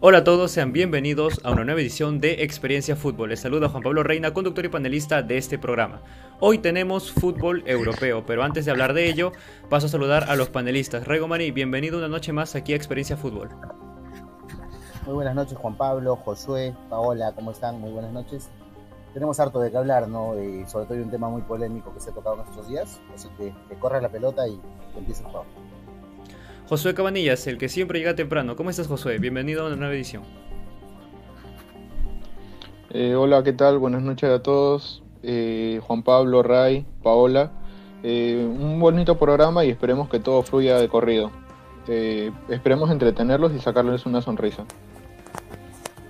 Hola a todos, sean bienvenidos a una nueva edición de Experiencia Fútbol. Les saluda Juan Pablo Reina, conductor y panelista de este programa. Hoy tenemos fútbol europeo, pero antes de hablar de ello, paso a saludar a los panelistas. Rego Mani, bienvenido una noche más aquí a Experiencia Fútbol. Muy buenas noches, Juan Pablo, Josué, Paola, ¿cómo están? Muy buenas noches. Tenemos harto de qué hablar, ¿no? Y sobre todo hay un tema muy polémico que se ha tocado en estos días, así que que corra la pelota y que empiece el juego. Josué Cabanillas, el que siempre llega temprano. ¿Cómo estás, Josué? Bienvenido a una nueva edición. Eh, hola, ¿qué tal? Buenas noches a todos. Eh, Juan Pablo, Ray, Paola. Eh, un bonito programa y esperemos que todo fluya de corrido. Eh, esperemos entretenerlos y sacarles una sonrisa.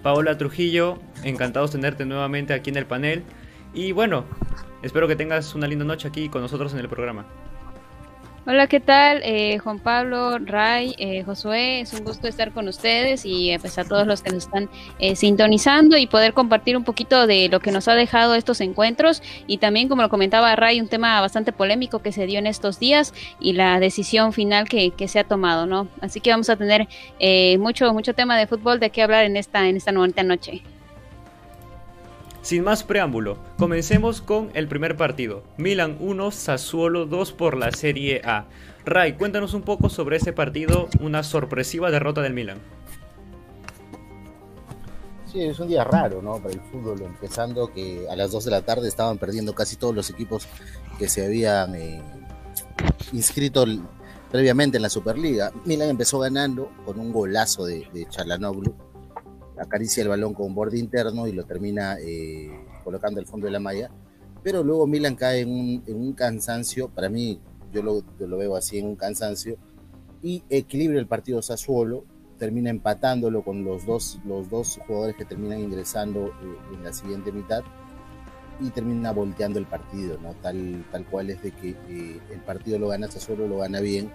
Paola Trujillo, encantados de tenerte nuevamente aquí en el panel. Y bueno, espero que tengas una linda noche aquí con nosotros en el programa. Hola, ¿qué tal? Eh, Juan Pablo, Ray, eh, Josué, es un gusto estar con ustedes y eh, pues, a todos los que nos están eh, sintonizando y poder compartir un poquito de lo que nos ha dejado estos encuentros y también, como lo comentaba Ray, un tema bastante polémico que se dio en estos días y la decisión final que, se ha tomado, ¿no? Así que vamos a tener eh, mucho, mucho tema de fútbol de qué hablar en esta, en esta bonita noche. Sin más preámbulo, comencemos con el primer partido. Milan 1, Sassuolo 2 por la Serie A. Ray, cuéntanos un poco sobre ese partido, una sorpresiva derrota del Milan. Sí, es un día raro, ¿no? Para el fútbol, empezando que a las 2 de la tarde estaban perdiendo casi todos los equipos que se habían eh, inscrito previamente en la Superliga. Milan empezó ganando con un golazo de, de acaricia el balón con borde interno y lo termina eh, colocando al fondo de la malla. Pero luego Milan cae en un, un cansancio, para mí, yo lo, yo lo veo así, en un cansancio, y equilibra el partido Sassuolo, termina empatándolo con los dos, los dos jugadores que terminan ingresando eh, en la siguiente mitad y termina volteando el partido, ¿no? Tal, tal cual es de que eh, el partido lo gana Sassuolo, lo gana bien.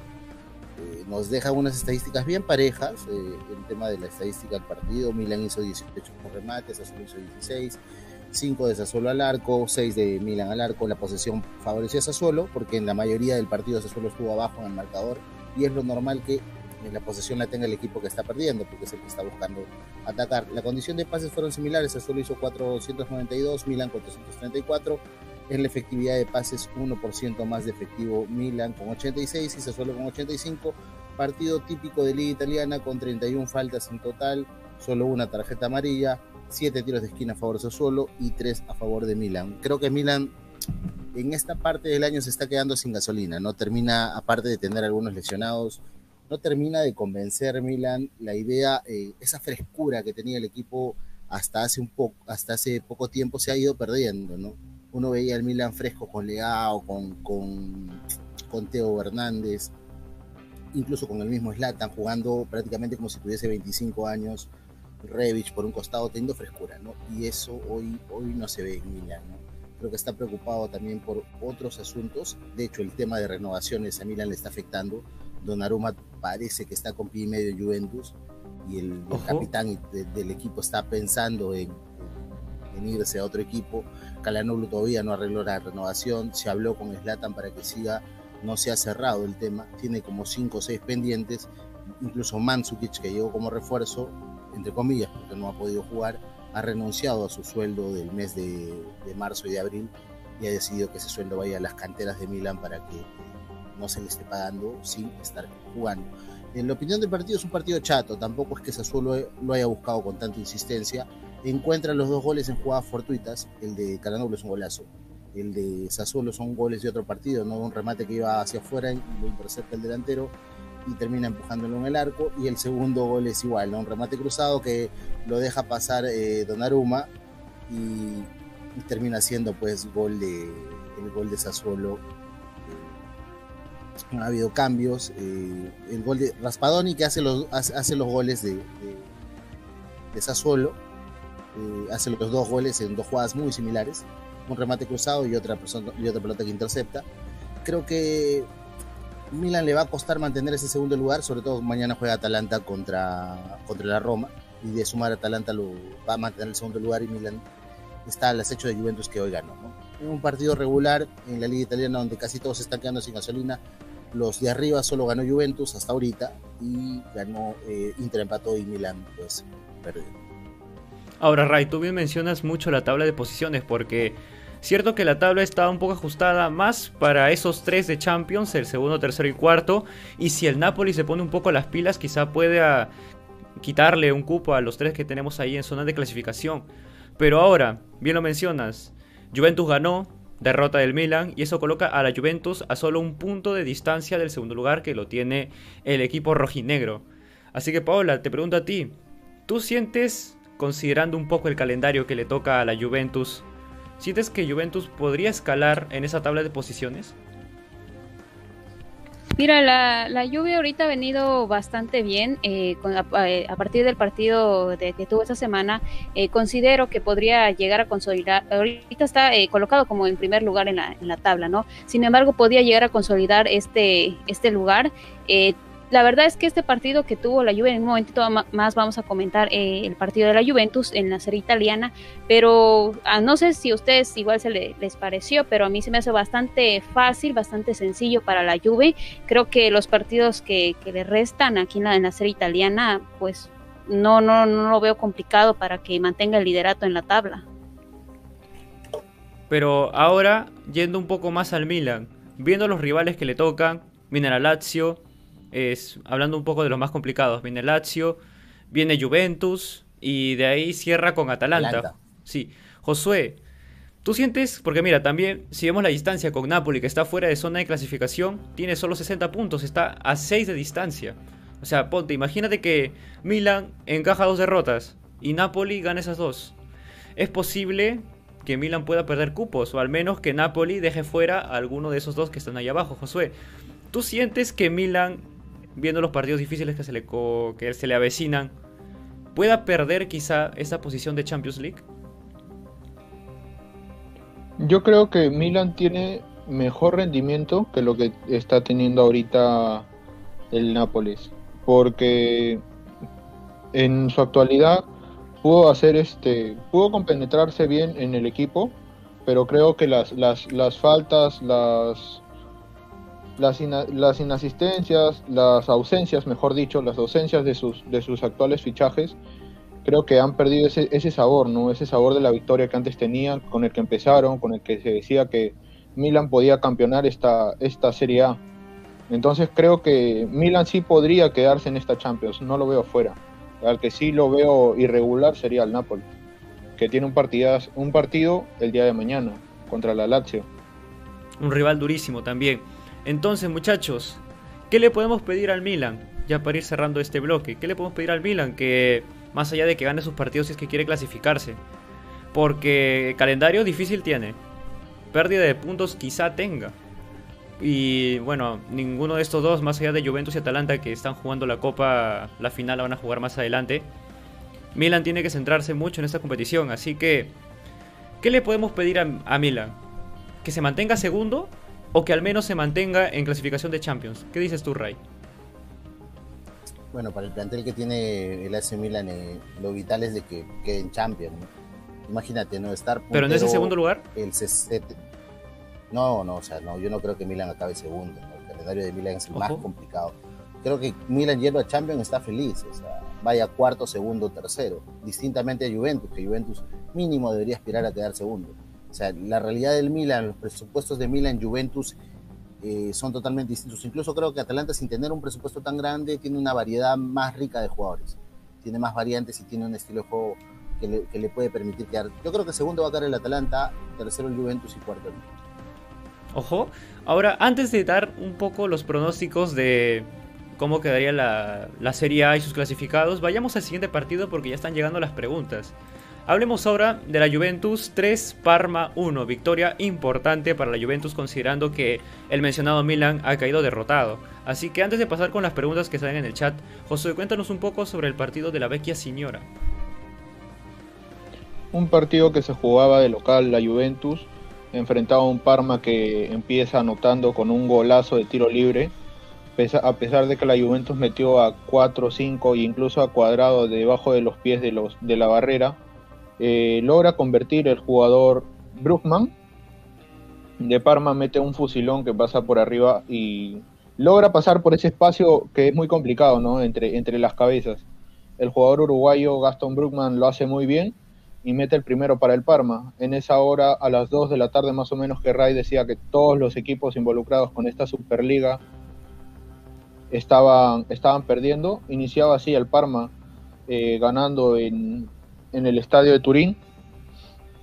Eh, nos deja unas estadísticas bien parejas, eh, el tema de la estadística del partido, Milan hizo 18 con remates, Sassuolo hizo 16, 5 de Sassuolo al arco, 6 de Milan al arco, la posesión favoreció a Sassuolo, porque en la mayoría del partido Sassuolo estuvo abajo en el marcador, y es lo normal que la posesión la tenga el equipo que está perdiendo, porque es el que está buscando atacar. La condición de pases fueron similares, Sassuolo hizo 492, Milan 434, en la efectividad de pases 1% más de efectivo Milan con 86 y Sassuolo con 85, partido típico de liga italiana con 31 faltas en total, solo una tarjeta amarilla, 7 tiros de esquina a favor de Sassuolo y 3 a favor de Milan. Creo que Milan en esta parte del año se está quedando sin gasolina, no termina, aparte de tener algunos lesionados, no termina de convencer Milan la idea, eh, esa frescura que tenía el equipo hasta hace un poco, hasta hace poco tiempo se ha ido perdiendo, ¿no? Uno veía al Milan fresco con Leao, con, con, con Teo Hernández, incluso con el mismo Zlatan jugando prácticamente como si tuviese 25 años, Revich por un costado teniendo frescura, ¿no? Y eso hoy, hoy no se ve en Milan, ¿no? Creo que está preocupado también por otros asuntos. De hecho, el tema de renovaciones a Milan le está afectando. Donnarumma parece que está con pie y medio en Juventus y el, el capitán de- del equipo está pensando en, en irse a otro equipo. Calanoglu todavía no arregló la renovación. Se habló con Slatan para que siga. No se ha cerrado el tema. Tiene como 5 o 6 pendientes. Incluso Mandzukic, que llegó como refuerzo, entre comillas, porque no ha podido jugar, ha renunciado a su sueldo del mes de, de marzo y de abril y ha decidido que ese sueldo vaya a las canteras de Milan para que no se le esté pagando sin estar jugando. En la opinión del partido es un partido chato, tampoco es que Sassuolo lo haya buscado con tanta insistencia. Encuentra los dos goles en jugadas fortuitas, el de Calanoglu es un golazo, el de Sassuolo son goles de otro partido, no un remate que iba hacia afuera y lo intercepta el delantero y termina empujándolo en el arco y el segundo gol es igual, ¿no? un remate cruzado que lo deja pasar eh, Donnarumma y, termina siendo pues gol de el gol de Sassuolo eh, ha habido cambios eh, el gol de Raspadoni que hace los hace, los goles de, de, de eh, hace los dos goles en dos jugadas muy similares un remate cruzado y otra persona y otra pelota que intercepta creo que Milan le va a costar mantener ese segundo lugar, sobre todo mañana juega Atalanta contra, contra la Roma, y de sumar Atalanta lo va a mantener el segundo lugar y Milan está al acecho de Juventus que hoy ganó. ¿no? En un partido regular en la liga italiana donde casi todos se están quedando sin gasolina, los de arriba solo ganó Juventus hasta ahorita y ganó eh, Inter empató y Milan pues perdió. Ahora, Ray, tú bien mencionas mucho la tabla de posiciones porque cierto que la tabla está un poco ajustada más para esos tres de Champions, el segundo, tercero y cuarto, y si el Napoli se pone un poco las pilas, quizá pueda quitarle un cupo a los tres que tenemos ahí en zona de clasificación. Pero ahora, bien lo mencionas, Juventus ganó, derrota del Milan y eso coloca a la Juventus a solo un punto de distancia del segundo lugar que lo tiene el equipo rojinegro. Así que Paola, te pregunto a ti, ¿tú sientes, considerando un poco el calendario que le toca a la Juventus, sientes que Juventus podría escalar en esa tabla de posiciones? Mira, la, lluvia ahorita ha venido bastante bien. Eh, eh, a, partir del partido que tuvo esta semana, eh, considero que podría llegar a consolidar. Ahorita está colocado como en primer lugar en la, en la tabla, ¿no? Sin embargo, podría llegar a consolidar este, este lugar la verdad es que este partido que tuvo la Juve, en un momentito más vamos a comentar eh, el partido de la Juventus en la serie italiana, pero ah, no sé si a ustedes igual se les pareció, pero a mí se me hace bastante fácil, bastante sencillo para la Juve. Creo que los partidos que, le restan aquí en la, en la serie italiana, pues no, no, no lo veo complicado para que mantenga el liderato en la tabla. Pero ahora, yendo un poco más al Milan, viendo los rivales que le tocan, viene la Lazio, es, hablando un poco de los más complicados, viene Lazio, viene Juventus y de ahí cierra con Atalanta. Sí, Josué, tú sientes, porque mira, también si vemos la distancia con Napoli, que está fuera de zona de clasificación, tiene solo 60 puntos, está a 6 de distancia. O sea, ponte, imagínate que Milan encaja dos derrotas y Napoli gana esas dos. Es posible que Milan pueda perder cupos, o al menos que Napoli deje fuera a alguno de esos dos que están ahí abajo, Josué. ¿Tú sientes que Milan viendo los partidos difíciles que se le, que se le avecinan, pueda perder quizá esa posición de Champions League? Yo creo que Milan tiene mejor rendimiento que lo que está teniendo ahorita el Nápoles, porque en su actualidad pudo hacer este, pudo compenetrarse bien en el equipo, pero creo que las, las, las faltas, las las, las inasistencias, las ausencias, mejor dicho, las ausencias de sus, de sus actuales fichajes, creo que han perdido ese, ese sabor, ¿no? Ese sabor de la victoria que antes tenían, con el que empezaron, con el que se decía que Milan podía campeonar esta, esta Serie A. Entonces creo que Milan sí podría quedarse en esta Champions, no lo veo fuera. Al que sí lo veo irregular sería el Napoli, que tiene un, un partido el día de mañana contra la Lazio. Un rival durísimo también. Entonces, muchachos, ¿qué le podemos pedir al Milan? Ya para ir cerrando este bloque, ¿qué le podemos pedir al Milan? Que más allá de que gane sus partidos si es que quiere clasificarse. Porque calendario difícil tiene. Pérdida de puntos quizá tenga. Y bueno, ninguno de estos dos, más allá de Juventus y Atalanta que están jugando la Copa, la final la van a jugar más adelante. Milan tiene que centrarse mucho en esta competición. Así que, ¿qué le podemos pedir a, a Milan? ¿Que se mantenga segundo o que al menos se mantenga en clasificación de Champions. ¿Qué dices tú, Ray? Bueno, para el plantel que tiene el AC Milan, eh, lo vital es de que quede en Champions. Imagínate, ¿no? Estar ¿Pero en ese segundo lugar? El No, no, o sea, no, yo no creo que Milan acabe segundo. El calendario de Milan es el más complicado. Creo que Milan yendo a Champions está feliz, o sea, vaya cuarto, segundo, tercero. Distintamente a Juventus, que Juventus mínimo debería aspirar a quedar segundo. O sea, la realidad del Milan, los presupuestos de Milan, Juventus, eh, son totalmente distintos. Incluso creo que Atalanta, sin tener un presupuesto tan grande, tiene una variedad más rica de jugadores. Tiene más variantes y tiene un estilo de juego que le, puede permitir quedar. Yo creo que segundo va a quedar el Atalanta, tercero el Juventus y cuarto el Ojo, ahora antes de dar un poco los pronósticos de cómo quedaría la, la Serie A y sus clasificados, vayamos al siguiente partido porque ya están llegando las preguntas. Hablemos ahora de la Juventus 3 Parma 1, victoria importante para la Juventus considerando que el mencionado Milan ha caído derrotado. Así que antes de pasar con las preguntas que salen en el chat, José, cuéntanos un poco sobre el partido de la Vecchia Signora. Un partido que se jugaba de local la Juventus, enfrentaba a un Parma que empieza anotando con un golazo de tiro libre, a pesar de que la Juventus metió a 4, 5 e incluso a cuadrado debajo de los pies de la barrera eh, logra convertir el jugador Bruckman. De Parma mete un fusilón que pasa por arriba y logra pasar por ese espacio que es muy complicado, ¿no? Entre, entre las cabezas. El jugador uruguayo Gaston Brookman lo hace muy bien y mete el primero para el Parma. En esa hora, a las 2 de la tarde más o menos, que Ray decía que todos los equipos involucrados con esta Superliga estaban, estaban perdiendo. Iniciaba así el Parma eh, ganando en, en, el estadio de Turín.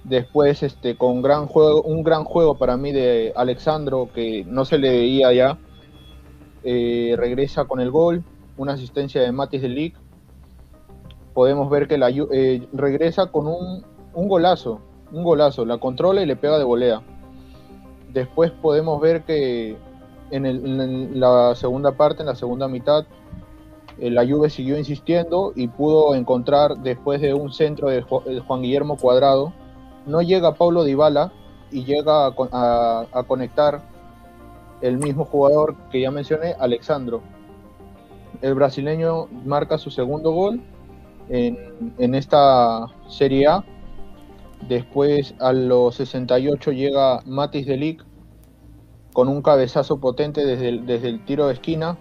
Después, este, con gran juego, un gran juego para mí de Alexandro, que no se le veía ya. Eh, regresa con el gol, una asistencia de Matis de Lick podemos ver que la, eh, regresa con un, un, golazo, un golazo, la controla y le pega de volea. Después podemos ver que en, la segunda parte, en la segunda mitad, la Juve siguió insistiendo y pudo encontrar después de un centro de Juan Guillermo Cuadrado, no llega Paulo Dybala y llega a, conectar el mismo jugador que ya mencioné, Alexandro. El brasileño marca su segundo gol en, esta Serie A. Después a los 68 llega Matis Delic con un cabezazo potente desde el tiro de esquina.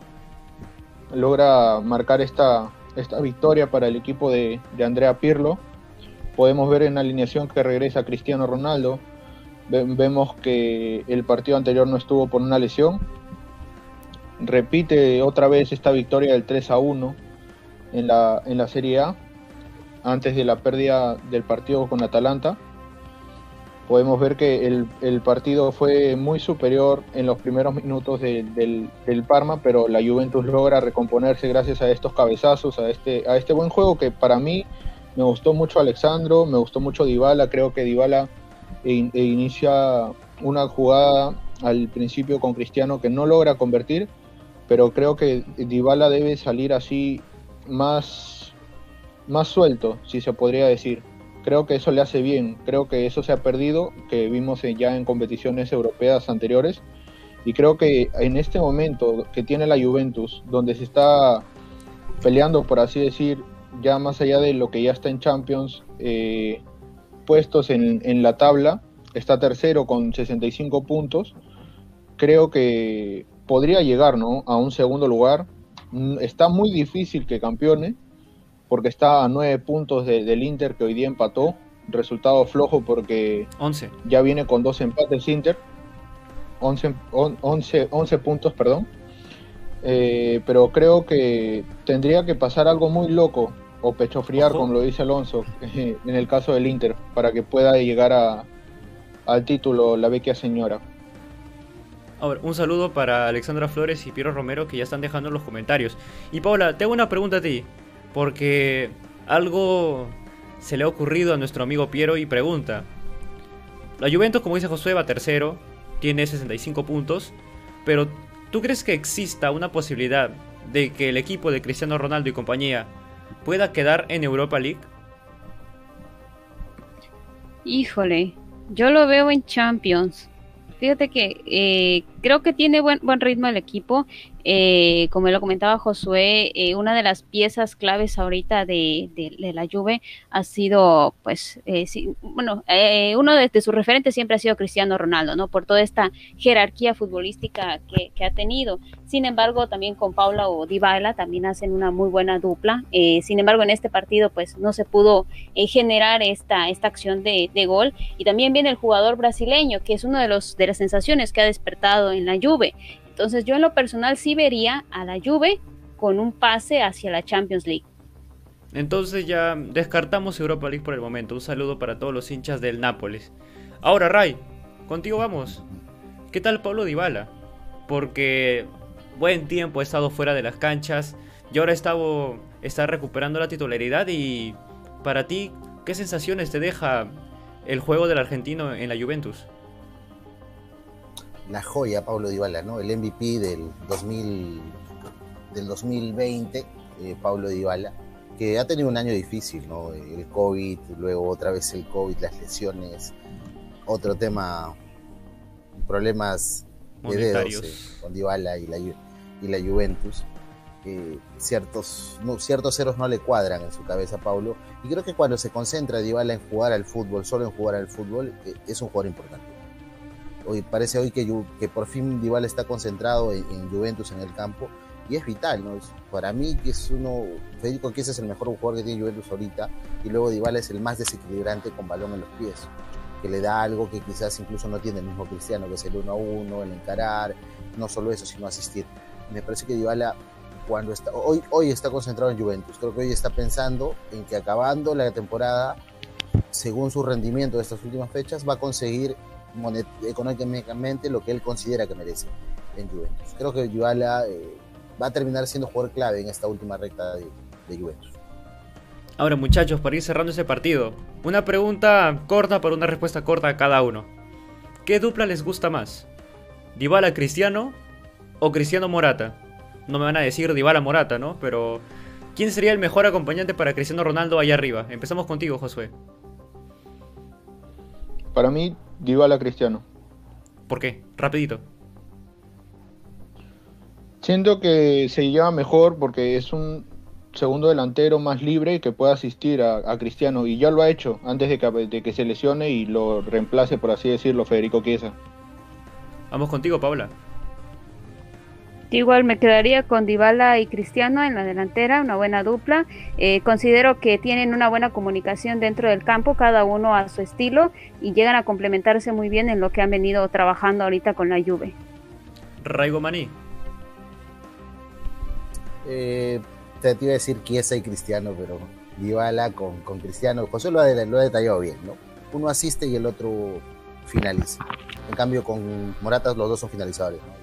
Logra marcar esta, esta victoria para el equipo de, Andrea Pirlo. Podemos ver en la alineación que regresa Cristiano Ronaldo. Vemos que el partido anterior no estuvo por una lesión. Repite otra vez esta victoria del 3 a 1 en la, en la Serie A, antes de la pérdida del partido con Atalanta. Podemos ver que el, partido fue muy superior en los primeros minutos de, del, Parma, pero la Juventus logra recomponerse gracias a estos cabezazos, a este, a este buen juego que para mí me gustó mucho Alexandro, me gustó mucho Dybala, creo que Dybala e, e inicia una jugada al principio con Cristiano que no logra convertir, pero creo que Dybala debe salir así más, más suelto, si se podría decir. Creo que eso le hace bien, creo que eso se ha perdido, que vimos ya en competiciones europeas anteriores, y creo que en este momento que tiene la Juventus, donde se está peleando, por así decir, ya más allá de lo que ya está en Champions, eh, puestos en, la tabla, está tercero con 65 puntos, creo que podría llegar a un segundo lugar, Mm, está muy difícil que campeone, porque está a nueve puntos de, del Inter que hoy día empató. Resultado flojo porque 11. ya viene con dos empates Inter. 11, 11, 11 puntos, perdón. Eh, pero creo que tendría que pasar algo muy loco o pecho friar, como lo dice Alonso, en el caso del Inter, para que pueda llegar a, al título la vecchia señora. Ahora, un saludo para Alexandra Flores y Piero Romero que ya están dejando en los comentarios. Y Paula, tengo una pregunta a ti, porque algo se le ha ocurrido a nuestro amigo Piero y pregunta. La Juventus, como dice Josué, va tercero, tiene 65 puntos, pero ¿tú crees que exista una posibilidad de que el equipo de Cristiano Ronaldo y compañía pueda quedar en Europa League? Híjole, yo lo veo en Champions. Fíjate que eh, creo que tiene buen, buen ritmo el equipo. Eh, como lo comentaba Josué, eh, una de las piezas claves ahorita de, de, la Juve ha sido, pues, eh, sí, bueno, eh, uno de, de, sus referentes siempre ha sido Cristiano Ronaldo, ¿no? Por toda esta jerarquía futbolística que, ha tenido. Sin embargo, también con Paula o Dybala también hacen una muy buena dupla. Eh, sin embargo, en este partido, pues, no se pudo eh, generar esta, esta acción de, gol. Y también viene el jugador brasileño, que es uno de los de las sensaciones que ha despertado en la Juve. Entonces yo en lo personal sí vería a la Juve con un pase hacia la Champions League. Entonces ya descartamos Europa League por el momento. Un saludo para todos los hinchas del Nápoles. Ahora, Ray, contigo vamos. ¿Qué tal Pablo Dybala? Porque buen tiempo ha estado fuera de las canchas y ahora está, está recuperando la titularidad y para ti, ¿qué sensaciones te deja el juego del argentino en la Juventus? La joya Pablo Dybala, ¿no? El MVP del 2000 del 2020, eh, Pablo Dybala, que ha tenido un año difícil, ¿no? El COVID, luego otra vez el COVID, las lesiones, otro tema, problemas de dedos eh, con Dybala y la, y la Juventus. Eh, ciertos, no, ciertos ceros no le cuadran en su cabeza a Pablo y creo que cuando se concentra Dybala en jugar al fútbol, solo en jugar al fútbol, eh, es un jugador importante hoy parece hoy que, que por fin Dybala está concentrado en, Juventus en el campo y es vital, ¿no? para mí que es uno, Federico Chiesa es el mejor jugador que tiene Juventus ahorita y luego Dybala es el más desequilibrante con balón en los pies, que le da algo que quizás incluso no tiene el mismo Cristiano, que es el uno a uno, el encarar, no solo eso, sino asistir. Me parece que Dybala cuando está, hoy, hoy está concentrado en Juventus, creo que hoy está pensando en que acabando la temporada, según su rendimiento de estas últimas fechas, va a conseguir económicamente lo que él considera que merece en Juventus. Creo que Dybala eh, va a terminar siendo jugador clave en esta última recta de, Juventus. Ahora muchachos, para ir cerrando ese partido, una pregunta corta para una respuesta corta a cada uno. ¿Qué dupla les gusta más? ¿Dybala Cristiano o Cristiano Morata? No me van a decir Dybala Morata, ¿no? Pero ¿quién sería el mejor acompañante para Cristiano Ronaldo allá arriba? Empezamos contigo, Josué. Para mí, Dybala Cristiano. ¿Por qué? Rapidito. Siento que se lleva mejor porque es un segundo delantero más libre que pueda asistir a, Cristiano y ya lo ha hecho antes de que, de que, se lesione y lo reemplace, por así decirlo, Federico Chiesa. Vamos contigo, Paula. Igual me quedaría con Dybala y Cristiano en la delantera, una buena dupla. Eh, considero que tienen una buena comunicación dentro del campo, cada uno a su estilo, y llegan a complementarse muy bien en lo que han venido trabajando ahorita con la Juve. Raigo Maní. Eh, te iba a decir Chiesa y Cristiano, pero Dybala con, con Cristiano, José lo ha, lo ha detallado bien, ¿no? Uno asiste y el otro finaliza. En cambio, con Moratas los dos son finalizadores, ¿no?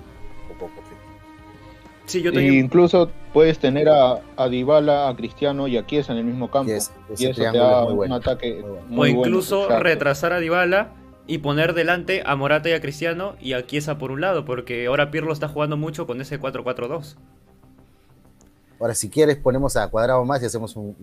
Poco, poco. Sí, yo incluso puedes tener a, a Dybala, a Cristiano y a Chiesa en el mismo campo. y eso te da un ataque O incluso retrasar a Dybala y poner delante a Morata y a Cristiano y a Chiesa por un lado, porque ahora Pirlo está jugando mucho con ese 4-4-2. Ahora, si quieres, ponemos a Cuadrado más y hacemos un,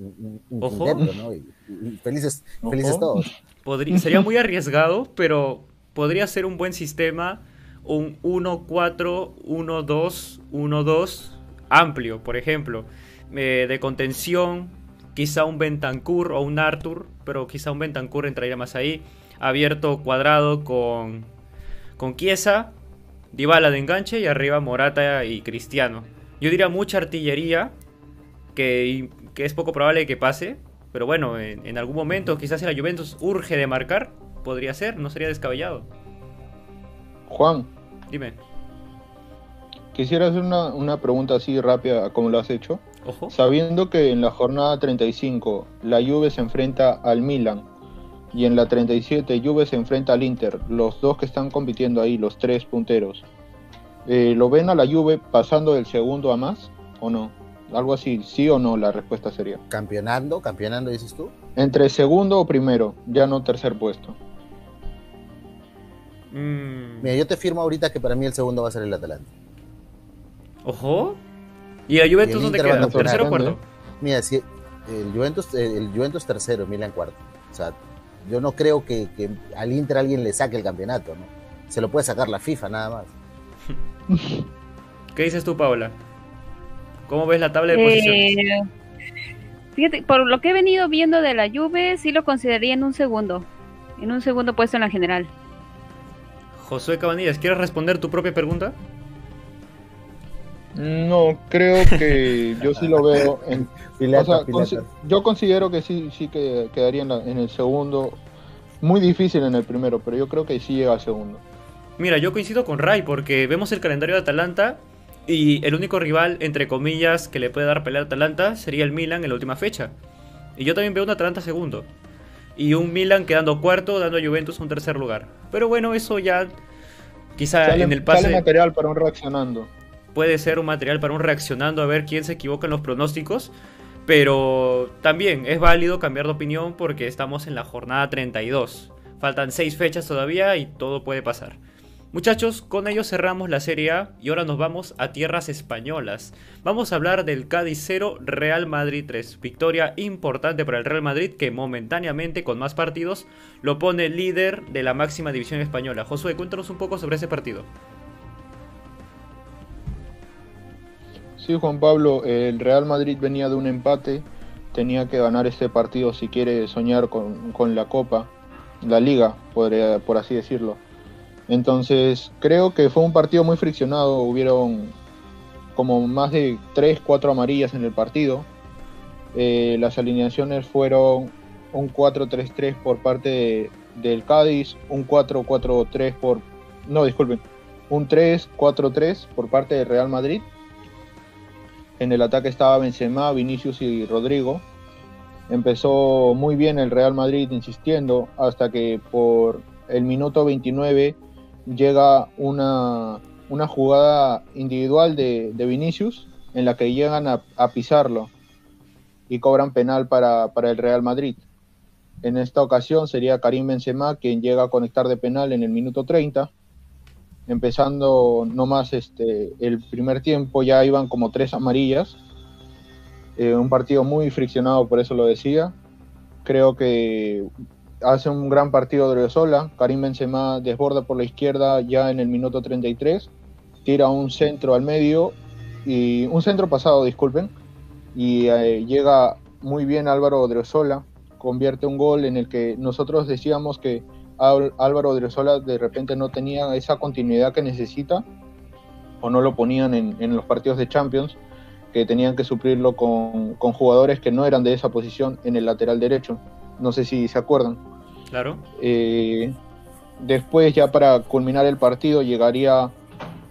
un, ¿no? Y, felices, felices todos. Podría, sería muy arriesgado, pero podría ser un buen sistema un 1-4, 1-2, 1-2 amplio, por ejemplo, eh, de contención, quizá un Bentancur o un Arthur, pero quizá un Bentancur entraría más ahí, abierto cuadrado con, con Chiesa, Dybala de enganche y arriba Morata y Cristiano. Yo diría mucha artillería, que, que es poco probable que pase, pero bueno, en, en algún momento quizás si la Juventus urge de marcar, podría ser, no sería descabellado. Juan. Dime. Quisiera hacer una, pregunta así rápida, como lo has hecho. Ojo. Sabiendo que en la jornada 35 la Juve se enfrenta al Milan y en la 37 Juve se enfrenta al Inter, los dos que están compitiendo ahí, los tres punteros. Eh, ¿Lo ven a la Juve pasando del segundo a más o no? Algo así, sí o no, la respuesta sería. ¿Campeonando? ¿Campeonando dices tú? Entre segundo o primero, ya no tercer puesto. Mm. Mira, yo te firmo ahorita que para mí el segundo va a ser el Atalanta. Ojo. ¿Y el Juventus dónde queda? ¿Tercero o cuarto? Mira, si el Juventus, el Juventus tercero, Milan cuarto. O sea, yo no creo que, al Inter alguien le saque el campeonato, ¿no? Se lo puede sacar la FIFA nada más. ¿Qué dices tú, Paola? ¿Cómo ves la tabla de posiciones? Eh, fíjate, por lo que he venido viendo de la Juve, sí lo consideraría en un segundo. En un segundo puesto en la general. Josué Cabanillas, ¿quieres responder tu propia pregunta? No, creo que yo sí lo veo en... yo considero que sí, sí que quedaría en, el segundo. Muy difícil en el primero, pero yo creo que sí llega al segundo. Mira, yo coincido con Ray porque vemos el calendario de Atalanta y el único rival, entre comillas, que le puede dar pelea a Atalanta sería el Milan en la última fecha. Y yo también veo un Atalanta segundo y un Milan quedando cuarto, dando a Juventus un tercer lugar. Pero bueno, eso ya quizá en el pase... material para un reaccionando. Puede ser un material para un reaccionando a ver quién se equivoca en los pronósticos. Pero también es válido cambiar de opinión porque estamos en la jornada 32. Faltan 6 fechas todavía y todo puede pasar. Muchachos, con ello cerramos la Serie A y ahora nos vamos a tierras españolas. Vamos a hablar del Cádiz 0, Real Madrid 3. Victoria importante para el Real Madrid que momentáneamente con más partidos lo pone líder de la máxima división española. Josué, cuéntanos un poco sobre ese partido. Sí, Juan Pablo, el Real Madrid venía de un empate, tenía que ganar este partido si quiere soñar con, la Copa, la Liga, por así decirlo. Entonces, creo que fue un partido muy friccionado. Hubieron como más de 3, 4 amarillas en el partido. Eh, las alineaciones fueron un 4-3-3 por parte del Cádiz, un 4-4-3 por... No, disculpen, un 3-4-3 por parte del Real Madrid. En el ataque estaba Benzema, Vinicius y Rodrigo. Empezó muy bien el Real Madrid insistiendo hasta que por el minuto 29 llega una, una jugada individual de, de, Vinicius en la que llegan a, pisarlo y cobran penal para, para, el Real Madrid. En esta ocasión sería Karim Benzema quien llega a conectar de penal en el minuto 30. Empezando nomás este, el primer tiempo ya iban como tres amarillas. Eh, un partido muy friccionado, por eso lo decía. Creo que hace un gran partido Odriozola. Karim Benzema desborda por la izquierda ya en el minuto 33. Tira un centro al medio y un centro pasado, disculpen. Y eh, llega muy bien Álvaro Odriozola. Convierte un gol en el que nosotros decíamos que Álvaro Odriozola de repente no tenía esa continuidad que necesita o no lo ponían en, los partidos de Champions que tenían que suplirlo con jugadores que no eran de esa posición en el lateral derecho. No sé si se acuerdan. Claro. Eh, después, ya para culminar el partido, llegaría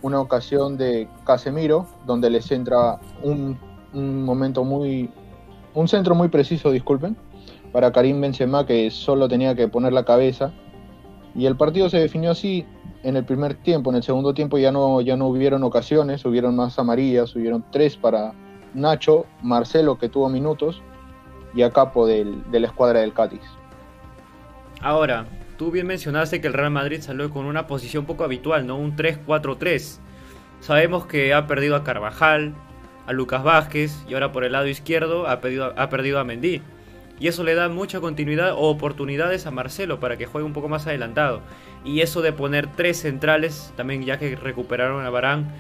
una ocasión de Casemiro, donde les entra un, momento muy. un centro muy preciso, disculpen, para Karim Benzema, que solo tenía que poner la cabeza. Y el partido se definió así en el primer tiempo. En el segundo tiempo ya no, ya no hubieron ocasiones, hubieron más amarillas, hubieron tres para Nacho, Marcelo, que tuvo minutos, y a Capo del, de la escuadra del Cádiz. Ahora, tú bien mencionaste que el Real Madrid salió con una posición poco habitual, ¿no? Un 3-4-3. Sabemos que ha perdido a Carvajal, a Lucas Vázquez y ahora por el lado izquierdo ha, perdido, ha perdido a Mendy. Y eso le da mucha continuidad o oportunidades a Marcelo para que juegue un poco más adelantado. Y eso de poner tres centrales, también ya que recuperaron a Barán,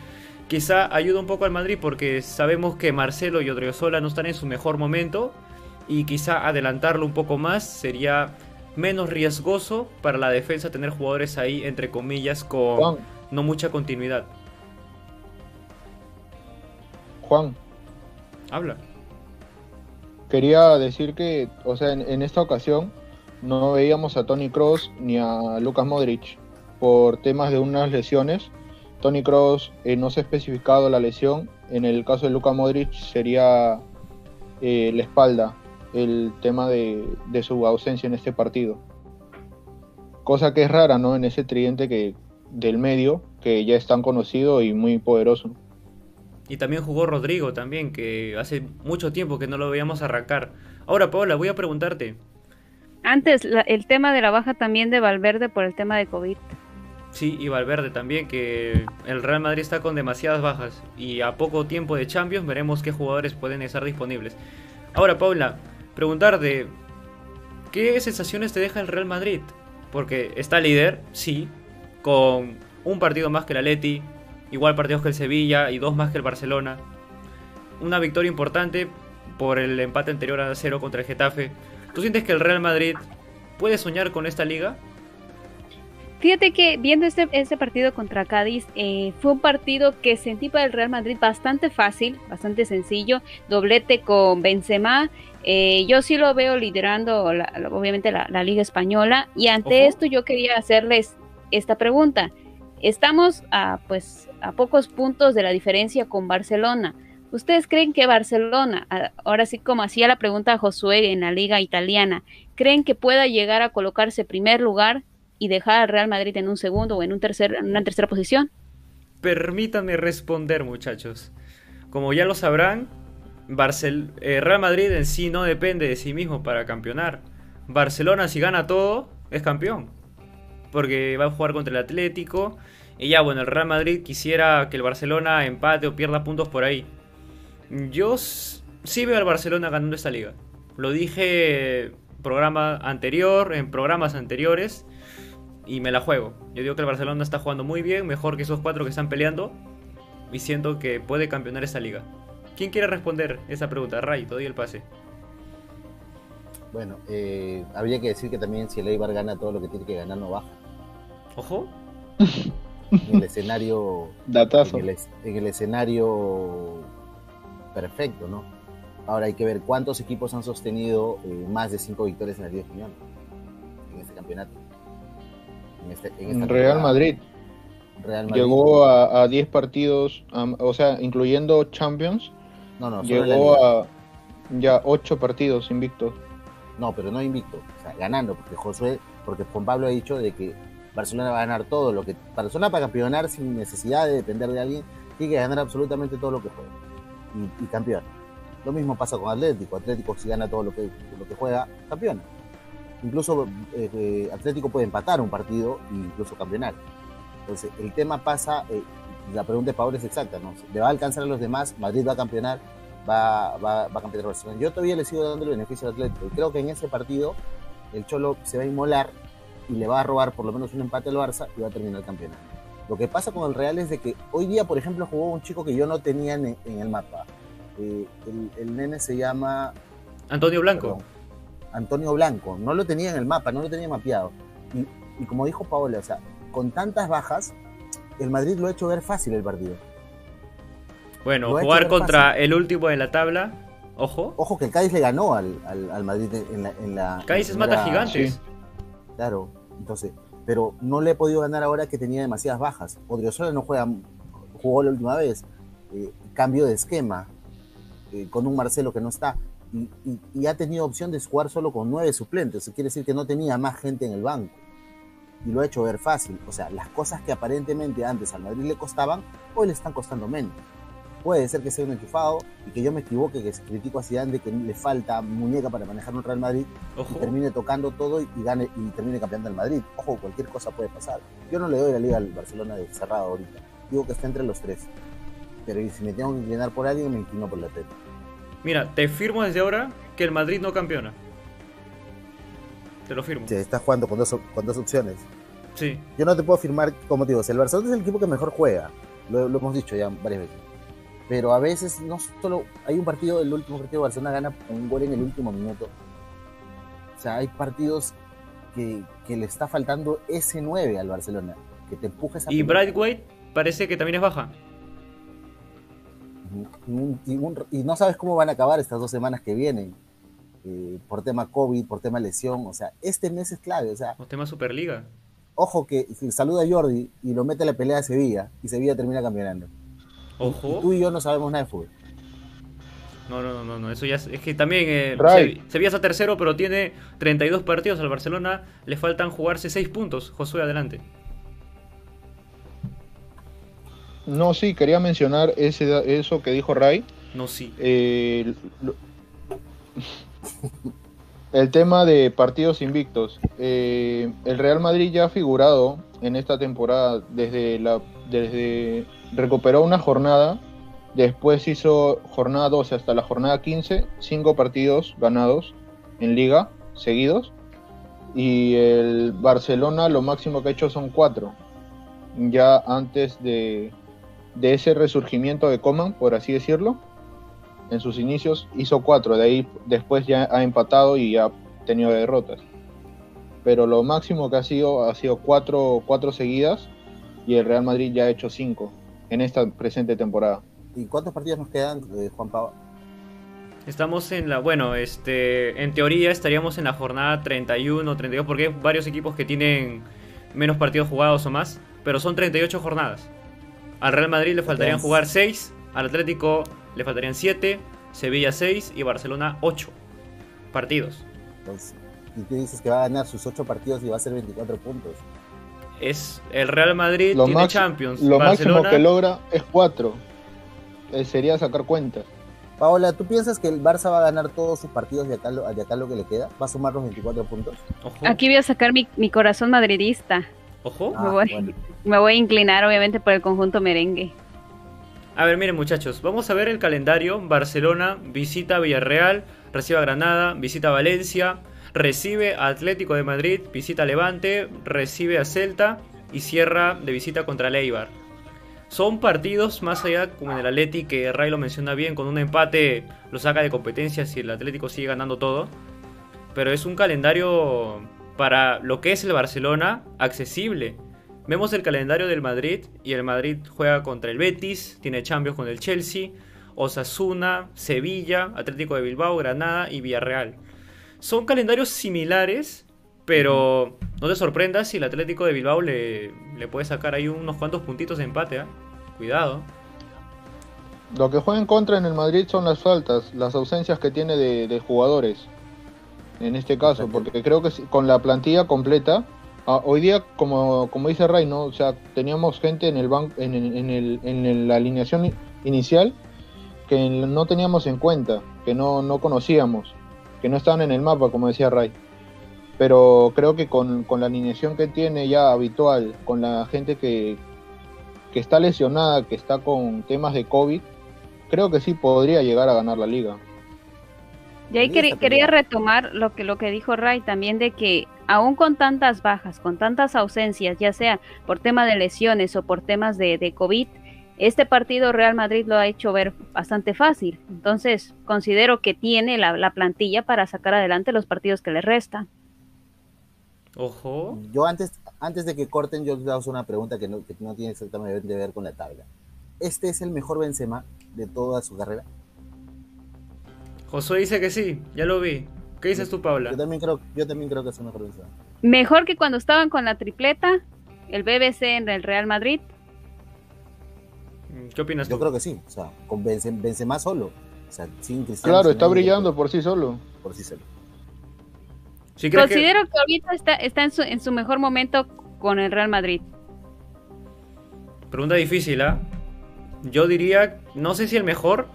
quizá ayuda un poco al Madrid porque sabemos que Marcelo y Odriozola no están en su mejor momento. Y quizá adelantarlo un poco más sería menos riesgoso para la defensa tener jugadores ahí, entre comillas, con Juan. no mucha continuidad. Juan, Habla. quería decir que, o sea, en, en esta ocasión no veíamos a Tony Cross ni a Lucas Modric por temas de unas lesiones. Tony Cross eh, no se ha especificado la lesión. En el caso de Lucas Modric sería eh, la espalda, el tema de, de, su ausencia en este partido. Cosa que es rara, ¿no? En ese tridente que, del medio, que ya es tan conocido y muy poderoso. Y también jugó Rodrigo también, que hace mucho tiempo que no lo veíamos arrancar. Ahora, Paola, voy a preguntarte. Antes, la, el tema de la baja también de Valverde por el tema de COVID. Sí, y Valverde también, que el Real Madrid está con demasiadas bajas. Y a poco tiempo de Champions veremos qué jugadores pueden estar disponibles. Ahora, Paula, preguntarte, ¿qué sensaciones te deja el Real Madrid? Porque está líder, sí, con un partido más que el Atleti, igual partidos que el Sevilla y dos más que el Barcelona. Una victoria importante por el empate anterior a cero contra el Getafe. ¿Tú sientes que el Real Madrid puede soñar con esta liga? Fíjate que viendo este, este partido contra Cádiz, eh, fue un partido que sentí para el Real Madrid bastante fácil, bastante sencillo, doblete con Benzema. Eh, yo sí lo veo liderando, la, obviamente, la, la, Liga Española. Y ante esto yo quería hacerles esta pregunta. Estamos a, pues, a pocos puntos de la diferencia con Barcelona. ¿Ustedes creen que Barcelona, ahora sí como hacía la pregunta a Josué en la liga italiana, creen que pueda llegar a colocarse primer lugar y dejar al Real Madrid en un segundo o en, un tercer, en una tercera posición? Permítanme responder, muchachos. Como ya lo sabrán, Barcel eh, Real Madrid en sí no depende de sí mismo para campeonar. Barcelona, si gana todo, es campeón. Porque va a jugar contra el Atlético. Y ya, bueno, el Real Madrid quisiera que el Barcelona empate o pierda puntos por ahí. Yo sí veo al Barcelona ganando esta liga. Lo dije programa anterior, en programas anteriores y me la juego. Yo digo que el Barcelona está jugando muy bien, mejor que esos cuatro que están peleando. Y siento que puede campeonar esta liga. ¿Quién quiere responder esa pregunta? Ray, te doy el pase. Bueno, eh, habría que decir que también si el Eibar gana todo lo que tiene que ganar, no baja. Ojo. en el escenario. Datazo. En el, en el escenario perfecto, ¿no? Ahora hay que ver cuántos equipos han sostenido eh, más de cinco victorias en la Liga Española en este campeonato. En este, en Real Madrid. Real Madrid. Llegó a, a 10 partidos, um, o sea, incluyendo Champions. No, no, llegó a ya 8 partidos invictos. No, pero no invicto, o sea, ganando, porque Josué, porque Juan Pablo ha dicho de que Barcelona va a ganar todo lo que. Barcelona para campeonar sin necesidad de depender de alguien, tiene que ganar absolutamente todo lo que juega. Y, y campeón. Lo mismo pasa con Atlético. Atlético si gana todo lo que, lo que juega, campeona. Incluso eh, eh, Atlético puede empatar un partido e incluso campeonar. Entonces, el tema pasa, eh, la pregunta de Pablo es exacta, ¿no? ¿Le va a alcanzar a los demás? ¿Madrid va a campeonar? ¿Va, va, va a campeonar Barcelona? Yo todavía le sigo dando el beneficio al Atlético. Y creo que en ese partido el Cholo se va a inmolar y le va a robar por lo menos un empate al Barça y va a terminar el campeonato. Lo que pasa con el Real es de que hoy día, por ejemplo, jugó un chico que yo no tenía en, en el mapa. Eh, el, el, nene se llama... Antonio Blanco. Perdón, Antonio Blanco. No lo tenía en el mapa, no lo tenía mapeado. Y, y, como dijo Paola, o sea, con tantas bajas, el Madrid lo ha hecho ver fácil el partido. Bueno, jugar contra fácil. el último de la tabla, ojo. Ojo que el Cádiz le ganó al, al, al Madrid en la... En la Cádiz es mata gigantes. Sí. Claro, entonces, pero no le he podido ganar ahora que tenía demasiadas bajas. Odriozola no juega, jugó la última vez, eh, cambio de esquema, eh, con un Marcelo que no está, y, y, y, ha tenido opción de jugar solo con nueve suplentes, eso quiere decir que no tenía más gente en el banco, y lo ha hecho ver fácil. O sea, las cosas que aparentemente antes al Madrid le costaban, hoy le están costando menos. Puede ser que sea un enchufado y que yo me equivoque, que critico a Zidane de que le falta muñeca para manejar un Real Madrid Ojo. y termine tocando todo y, y, gane y termine campeando el Madrid. Ojo, cualquier cosa puede pasar. Yo no le doy la liga al Barcelona de cerrado ahorita. Digo que está entre los tres. Pero si me tengo que inclinar por alguien, me inclino por la Atlético. Mira, te firmo desde ahora que el Madrid no campeona. Te lo firmo. Sí, estás jugando con dos, con dos opciones. Sí. Yo no te puedo firmar, como te digo, el Barcelona es el equipo que mejor juega. Lo, lo hemos dicho ya varias veces pero a veces no solo hay un partido, el último partido de Barcelona gana un gol en el último minuto. O sea, hay partidos que, que le está faltando ese 9 al Barcelona, que te empuja esa Y White parece que también es baja. Y, un, y, un, y, no sabes cómo van a acabar estas dos semanas que vienen. Eh, por tema COVID, por tema lesión. O sea, este mes es clave. O sea, por tema Superliga. Ojo que saluda a Jordi y lo mete a la pelea de Sevilla y Sevilla termina campeonando. Ojo. Y tú y yo no sabemos nada de fútbol. No, no, no, no, eso ya es, es que también eh, right. Sevilla está tercero, pero tiene 32 partidos al Barcelona, le faltan jugarse 6 puntos. Josué, adelante. No, sí, quería mencionar ese, eso que dijo Ray. No, sí. Eh, lo, el tema de partidos invictos. Eh, el Real Madrid ya ha figurado en esta temporada desde la desde recuperó una jornada, después hizo jornada 12 hasta la jornada 15, cinco partidos ganados en liga seguidos y el Barcelona lo máximo que ha hecho son cuatro. Ya antes de, de ese resurgimiento de Coman, por así decirlo, en sus inicios hizo cuatro, de ahí después ya ha empatado y ha tenido derrotas. Pero lo máximo que ha sido ha sido cuatro, cuatro seguidas y el Real Madrid ya ha hecho cinco en esta presente temporada. ¿Y cuántos partidos nos quedan, eh, Juan Pablo? Estamos en la, bueno, este, en teoría estaríamos en la jornada 31, 32, porque hay varios equipos que tienen menos partidos jugados o más, pero son 38 jornadas. Al Real Madrid le faltarían jugar 6, al Atlético le faltarían 7, Sevilla 6 y Barcelona 8 partidos. Pues, y tú dices que va a ganar sus 8 partidos y va a ser 24 puntos es el Real Madrid lo tiene Champions. Lo Barcelona... máximo que logra es 4. Eh, sería sacar cuentas. Paola, ¿tú piensas que el Barça va a ganar todos sus partidos de acá, de acá lo que le queda? ¿Va a sumar los 24 puntos? Ojo. Aquí voy a sacar mi, mi corazón madridista. Ojo. Ah, me, voy, bueno. me voy a inclinar obviamente por el conjunto merengue. A ver, miren muchachos, vamos a ver el calendario. Barcelona visita Villarreal, recibe a Granada, visita Valencia, recibe a Atlético de Madrid, visita a Levante, recibe a Celta y cierra de visita contra el Eibar. Son partidos más allá como en el Atleti que Ray lo menciona bien, con un empate lo saca de competencia si el Atlético sigue ganando todo. Pero es un calendario para lo que es el Barcelona accesible. vemos el calendario del Madrid y el Madrid juega contra el Betis, tiene Champions con el Chelsea, Osasuna, Sevilla, Atlético de Bilbao, Granada y Villarreal. Son calendarios similares, pero no te sorprendas si el Atlético de Bilbao le, puede sacar ahí unos cuantos puntitos de empate. ¿eh? Cuidado. Lo que juega en contra en el Madrid son las faltas, las ausencias que tiene de, jugadores. En este caso, porque creo que con la plantilla completa, ah, hoy día, como, como dice Ray, ¿no? o sea, teníamos gente en el banco, en, en, el, en la alineación inicial que no teníamos en cuenta, que no, no conocíamos, que no estaban en el mapa, como decía Ray. Pero creo que con, con la alineación que tiene ya habitual, con la gente que, que está lesionada, que está con temas de COVID, creo que sí podría llegar a ganar la liga. Y ahí quería, retomar lo que, lo que dijo Ray también de que aún con tantas bajas, con tantas ausencias, ya sea por tema de lesiones o por temas de, de COVID, este partido Real Madrid lo ha hecho ver bastante fácil. Entonces, considero que tiene la, la plantilla para sacar adelante los partidos que le restan. Ojo. Yo antes, antes de que corten, yo les hago una pregunta que no, que no tiene exactamente que ver con la tabla. ¿Este es el mejor Benzema de toda su carrera? Josué dice que sí, ya lo vi. ¿Qué dices tú, Paula? Yo también creo, yo también creo que es mejor Benzema. Mejor que cuando estaban con la tripleta, el BBC en el Real Madrid. Mm, ¿Qué opinas Yo creo que sí, o sea, con Benzema solo. O sea, sin Cristiano. Claro, está brillando por sí solo. Por sí solo. Considero que... ahorita está, está en, su, en su mejor momento con el Real Madrid. Pregunta difícil, ¿ah? Yo diría, no sé si el mejor,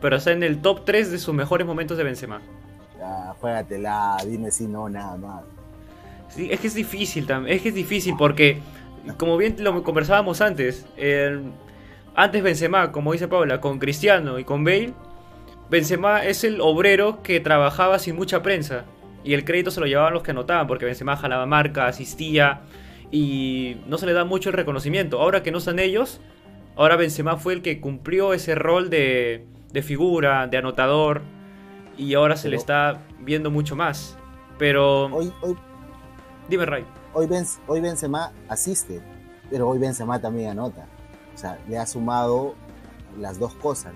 pero está en el top 3 de sus mejores momentos de Benzema. Ya, juégatela, dime si no, nada más. Sí, es que es difícil también, es que es difícil porque, como bien lo conversábamos antes, antes Benzema, como dice Paula, con Cristiano y con Bale, Benzema es el obrero que trabajaba sin mucha prensa y el crédito se lo llevaban los que anotaban porque Benzema jalaba marca, asistía y no se le da mucho el reconocimiento. Ahora que no están ellos, Ahora Benzema fue el que cumplió ese rol de, figura, de anotador, y ahora se le está viendo mucho más. Pero... Hoy, hoy, dime, Ray. Hoy, hoy Benzema asiste, pero hoy Benzema también anota. O sea, le ha sumado las dos cosas.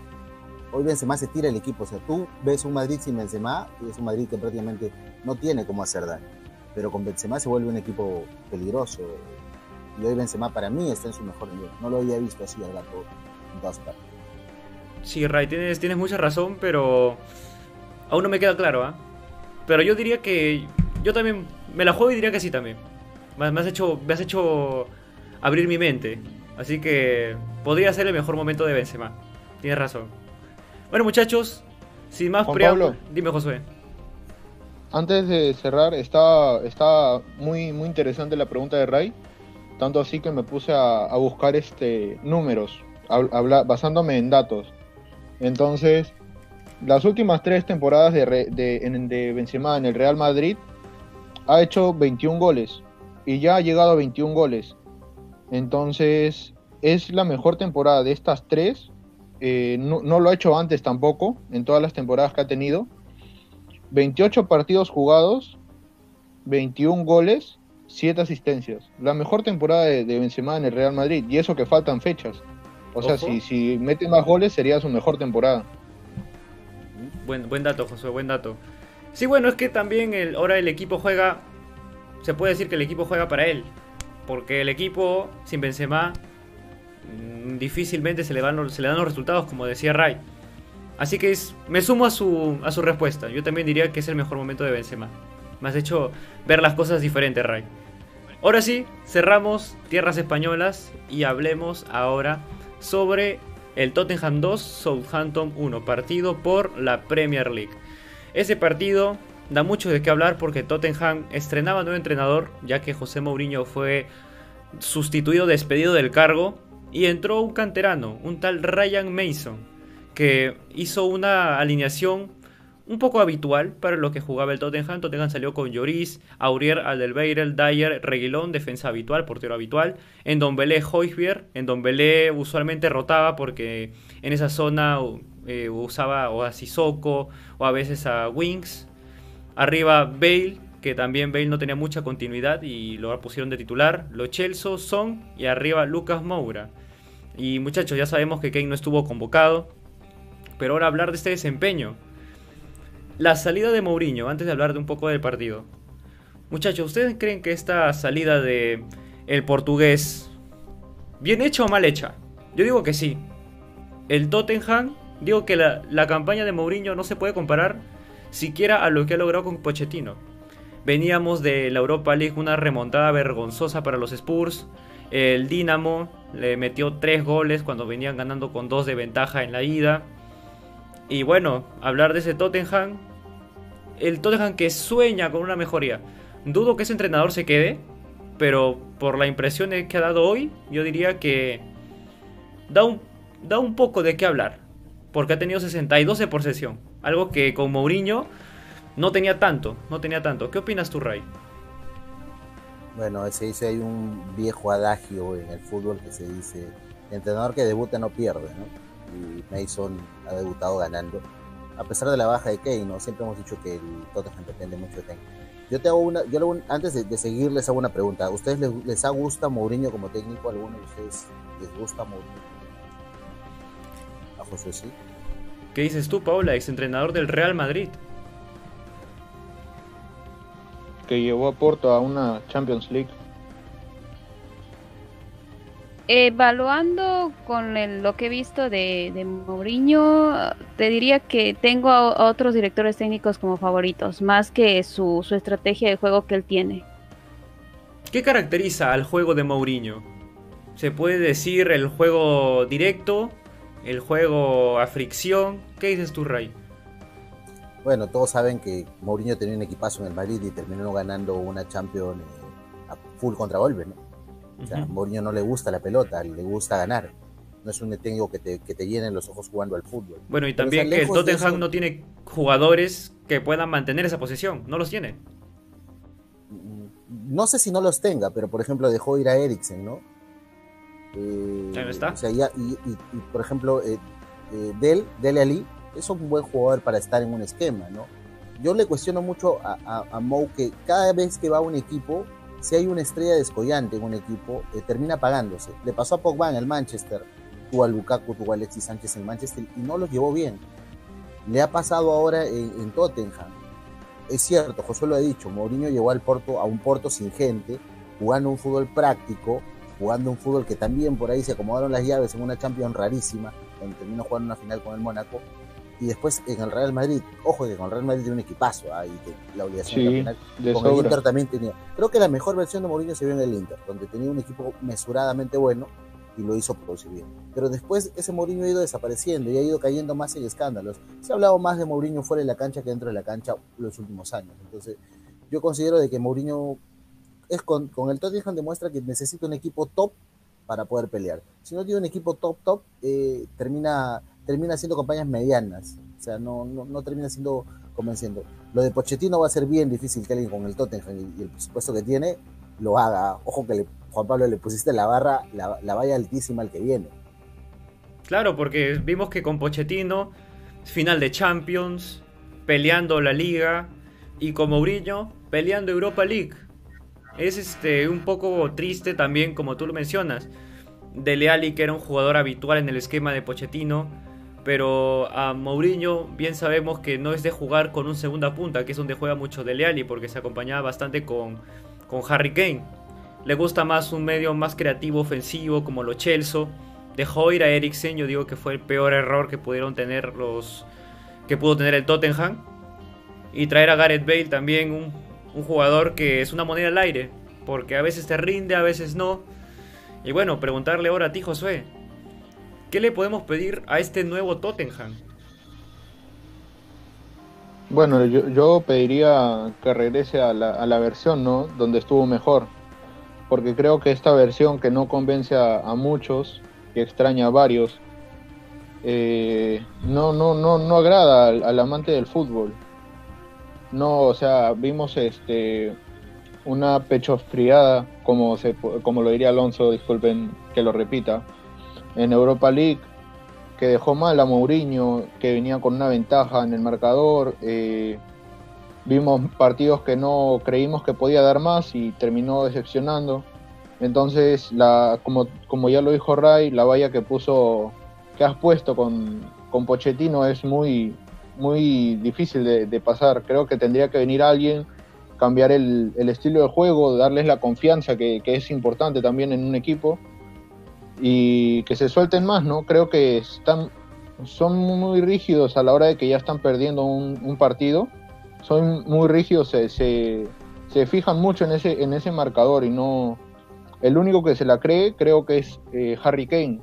Hoy Benzema se tira el equipo. O sea, tú ves un Madrid sin Benzema y es un Madrid que prácticamente no tiene cómo hacer daño. Pero con Benzema se vuelve un equipo peligroso y hoy Benzema para mí está en su mejor nivel. No lo había visto así al gato en todas partes. Sí, Ray, tienes, tienes mucha razón, pero aún no me queda claro, ¿ah? Pero yo diría que yo también me la juego y diría que sí también. Me, has hecho, me has hecho abrir mi mente. Así que podría ser el mejor momento de Benzema. Tienes razón. Bueno, muchachos, sin más preámbulos, dime Josué. Antes de cerrar, está, está muy, muy interesante la pregunta de Ray. Tanto así que me puse a, buscar este, números, basándome en datos. Entonces, las últimas tres temporadas de, de, Benzema en el Real Madrid ha hecho 21 goles y ya ha llegado a 21 goles. Entonces, es la mejor temporada de estas tres. Eh, no, lo ha hecho antes tampoco, en todas las temporadas que ha tenido. 28 partidos jugados, 21 goles siete asistencias. La mejor temporada de, Benzema en el Real Madrid. Y eso que faltan fechas. O sea, si, si mete más goles sería su mejor temporada. Buen, buen dato, José, buen dato. Sí, bueno, es que también el, ahora el equipo juega... Se puede decir que el equipo juega para él. Porque el equipo sin Benzema mm, difícilmente se le, van, se le dan los resultados, como decía Ray. Así que es, me sumo a su, a su respuesta. Yo también diría que es el mejor momento de Benzema. Me has hecho ver las cosas diferentes, Ray. Ahora sí, cerramos tierras españolas y hablemos ahora sobre el Tottenham 2, Southampton 1, partido por la Premier League. Ese partido da mucho de qué hablar porque Tottenham estrenaba nuevo entrenador, ya que José Mourinho fue sustituido, despedido del cargo, y entró un canterano, un tal Ryan Mason, que hizo una alineación un poco habitual para lo que jugaba el Tottenham. Tottenham salió con Lloris, Aurier, Aldelweireld, Dyer, Reguilón, defensa habitual, portero habitual. En Don Belé, Hoisbier. En Don Belé usualmente rotaba porque en esa zona eh, usaba o a Sissoko o a veces a Wings. Arriba Bale, que también Bale no tenía mucha continuidad y lo pusieron de titular. Lo Chelsea, Son y arriba Lucas Moura. Y muchachos, ya sabemos que Kane no estuvo convocado. Pero ahora hablar de este desempeño. La salida de Mourinho, antes de hablar de un poco del partido. Muchachos, ¿ustedes creen que esta salida de el portugués, bien hecha o mal hecha? Yo digo que sí. El Tottenham, digo que la, campaña de Mourinho no se puede comparar siquiera a lo que ha logrado con Pochettino. Veníamos de la Europa League una remontada vergonzosa para los Spurs. El Dinamo le metió tres goles cuando venían ganando con dos de ventaja en la ida. Y bueno, hablar de ese Tottenham. El Tottenham que sueña con una mejoría. Dudo que ese entrenador se quede. Pero por la impresión que ha dado hoy, yo diría que da un, da un poco de qué hablar. Porque ha tenido 62 de posesión. Algo que con Mourinho no tenía tanto. No tenía tanto. ¿Qué opinas tú, Ray? Bueno, se dice, hay un viejo adagio en el fútbol que se dice, entrenador que debuta no pierde, ¿no? Y Mason ha debutado ganando. A pesar de la baja de Kane, ¿no? Siempre hemos dicho que el Tottenham depende mucho de Kane. Yo te hago una, yo antes de, seguir les hago una pregunta. ¿A ustedes les, les ha gusta Mourinho como técnico? ¿A alguno de ustedes les gusta Mourinho? ¿A José sí? ¿Qué dices tú, Paula, exentrenador del Real Madrid? Que llevó a Porto a una Champions League. Evaluando con lo que he visto de, de, Mourinho, te diría que tengo a, otros directores técnicos como favoritos, más que su, su, estrategia de juego que él tiene. ¿Qué caracteriza al juego de Mourinho? ¿Se puede decir el juego directo? ¿El juego a fricción? ¿Qué dices tú, Ray? Bueno, todos saben que Mourinho tenía un equipazo en el Madrid y terminó ganando una Champions eh, a full contra Wolves, ¿no? O sea, Mourinho no le gusta la pelota, le gusta ganar. No es un técnico que te, que te llenen los ojos jugando al fútbol. Bueno, y también que el Tottenham no tiene jugadores que puedan mantener esa posición. No los tiene. Mm, no sé si no los tenga, pero por ejemplo dejó ir a Eriksen, ¿no? Eh, está. O sea, y, y, por ejemplo, eh, eh, Del, Dele Ali es un buen jugador para estar en un esquema, ¿no? Yo le cuestiono mucho a, a, a Mou que cada vez que va a un equipo si hay una estrella descollante en un equipo, eh, termina pagándose. Le pasó a Pogba en el Manchester, tuvo a Lukaku, tuvo a Alexis Sánchez en Manchester y no los llevó bien. Le ha pasado ahora en, Tottenham. Es cierto, José lo ha dicho, Mourinho llegó al Porto, a un Porto sin gente, jugando un fútbol práctico, jugando un fútbol que también por ahí se acomodaron las llaves en una Champions rarísima, donde terminó jugando una final con el Mónaco y después en el Real Madrid, ojo que con el Real Madrid tiene un equipazo ahí, la obligación de con el Inter también tenía. Creo que la mejor versión de Mourinho se vio en el Inter, donde tenía un equipo mesuradamente bueno y lo hizo producir bien. Pero después ese Mourinho ha ido desapareciendo y ha ido cayendo más en escándalos. Se ha hablado más de Mourinho fuera de la cancha que dentro de la cancha los últimos años. Entonces, yo considero de que Mourinho es con, con el Tottenham demuestra que necesita un equipo top para poder pelear. Si no tiene un equipo top top, eh, termina termina haciendo campañas medianas. O sea, no, no, termina siendo convenciendo. Lo de Pochettino va a ser bien difícil que alguien con el Tottenham y, el presupuesto que tiene lo haga. Ojo que le, Juan Pablo le pusiste la barra, la, la valla altísima al que viene. Claro, porque vimos que con Pochettino, final de Champions, peleando la Liga, y con Mourinho, peleando Europa League. Es este un poco triste también, como tú lo mencionas. De Leali, que era un jugador habitual en el esquema de Pochettino, pero a Mourinho bien sabemos que no es de jugar con un segunda punta, que es donde juega mucho Dele Alli, porque se acompañaba bastante con, con Harry Kane. Le gusta más un medio más creativo, ofensivo, como lo Chelsea. Dejó ir a Eriksen, yo digo que fue el peor error que pudieron tener los. que pudo tener el Tottenham. Y traer a Gareth Bale también, un, un jugador que es una moneda al aire. Porque a veces te rinde, a veces no. Y bueno, preguntarle ahora a ti, Josué. ¿Qué le podemos pedir a este nuevo Tottenham? Bueno, yo, pediría que regrese a la, versión, ¿no? Donde estuvo mejor. Porque creo que esta versión que no convence a, muchos, que extraña a varios, eh, no, no, no, no agrada al, amante del fútbol. No, o sea, vimos este una pecho friada, como, se, como lo diría Alonso, disculpen que lo repita, en Europa League, que dejó mal a Mourinho, que venía con una ventaja en el marcador. Eh, vimos partidos que no creímos que podía dar más y terminó decepcionando. Entonces, la, como, como ya lo dijo Ray, la valla que puso, que has puesto con, con Pochettino es muy, muy difícil de, pasar. Creo que tendría que venir alguien, cambiar el, estilo de juego, darles la confianza que, es importante también en un equipo y que se suelten más, ¿no? Creo que están, son muy rígidos a la hora de que ya están perdiendo un, partido. Son muy rígidos, se, se, fijan mucho en ese, en ese marcador y no... El único que se la cree creo que es eh, Harry Kane.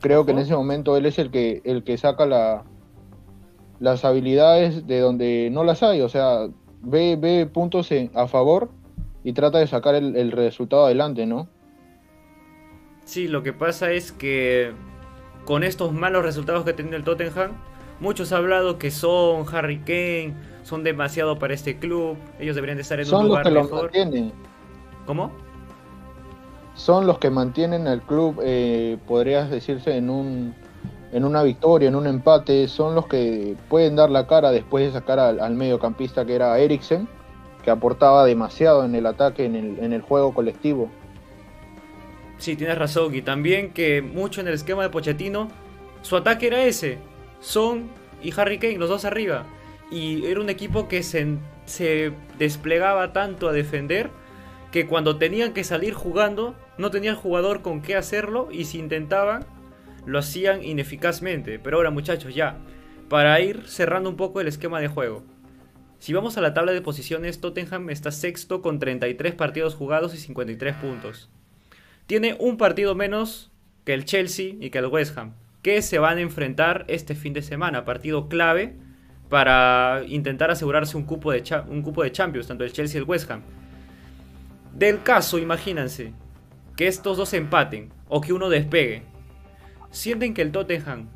Creo que en ese momento él es el que, el que saca la, las habilidades de donde no las hay, o sea, ve, ve puntos a favor y trata de sacar el, resultado adelante, ¿no? Sí, lo que pasa es que con estos malos resultados que ha tenido el Tottenham, muchos han hablado que son Harry Kane, son demasiado para este club, ellos deberían de estar en un lugar los que mejor. mantienen. ¿Cómo? Son los que mantienen al club, eh, podrías decirse, en un en una victoria, en un empate, son los que pueden dar la cara después de sacar al, mediocampista que era Eriksen, que aportaba demasiado en el ataque, en el, en el juego colectivo. Sí, tienes razón. Y también que mucho en el esquema de Pochettino, su ataque era ese. Son y Harry Kane, los dos arriba. Y era un equipo que se, se desplegaba tanto a defender que cuando tenían que salir jugando, no tenía el jugador con qué hacerlo y si intentaban, lo hacían ineficazmente. Pero ahora muchachos, ya, para ir cerrando un poco el esquema de juego. Si vamos a la tabla de posiciones, Tottenham está sexto con 33 partidos jugados y 53 puntos. Tiene un partido menos que el Chelsea y que el West Ham, que se van a enfrentar este fin de semana, partido clave para intentar asegurarse un cupo de, un cupo de Champions, tanto el Chelsea y el West Ham. Del caso, imagínense, que estos dos empaten o que uno despegue sienten que el Tottenham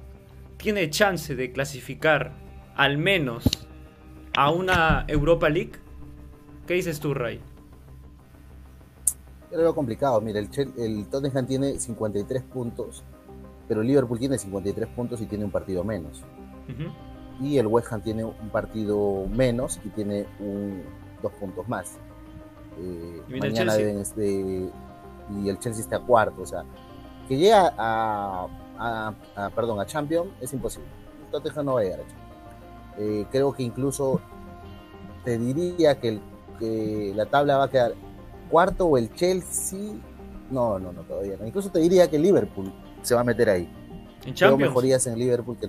tiene chance de clasificar al menos a una Europa League? ¿Qué dices tú, Ray? Yo lo complicado. Mira, el, Tottenham tiene 53 puntos, pero el Liverpool tiene 53 puntos y tiene un partido menos. Y el West Ham tiene un partido menos y tiene un, dos puntos más. Eh, mañana deben este, y el Chelsea está cuarto, o sea, que llega a a, perdón, a Champions es imposible. Tottenham no va a llegar a eh, creo que incluso te diría que, la tabla va a quedar cuarto o el Chelsea. No, no, no, todavía no. Incluso te diría que Liverpool se va a meter ahí. ¿En Champions? mejorías en Liverpool que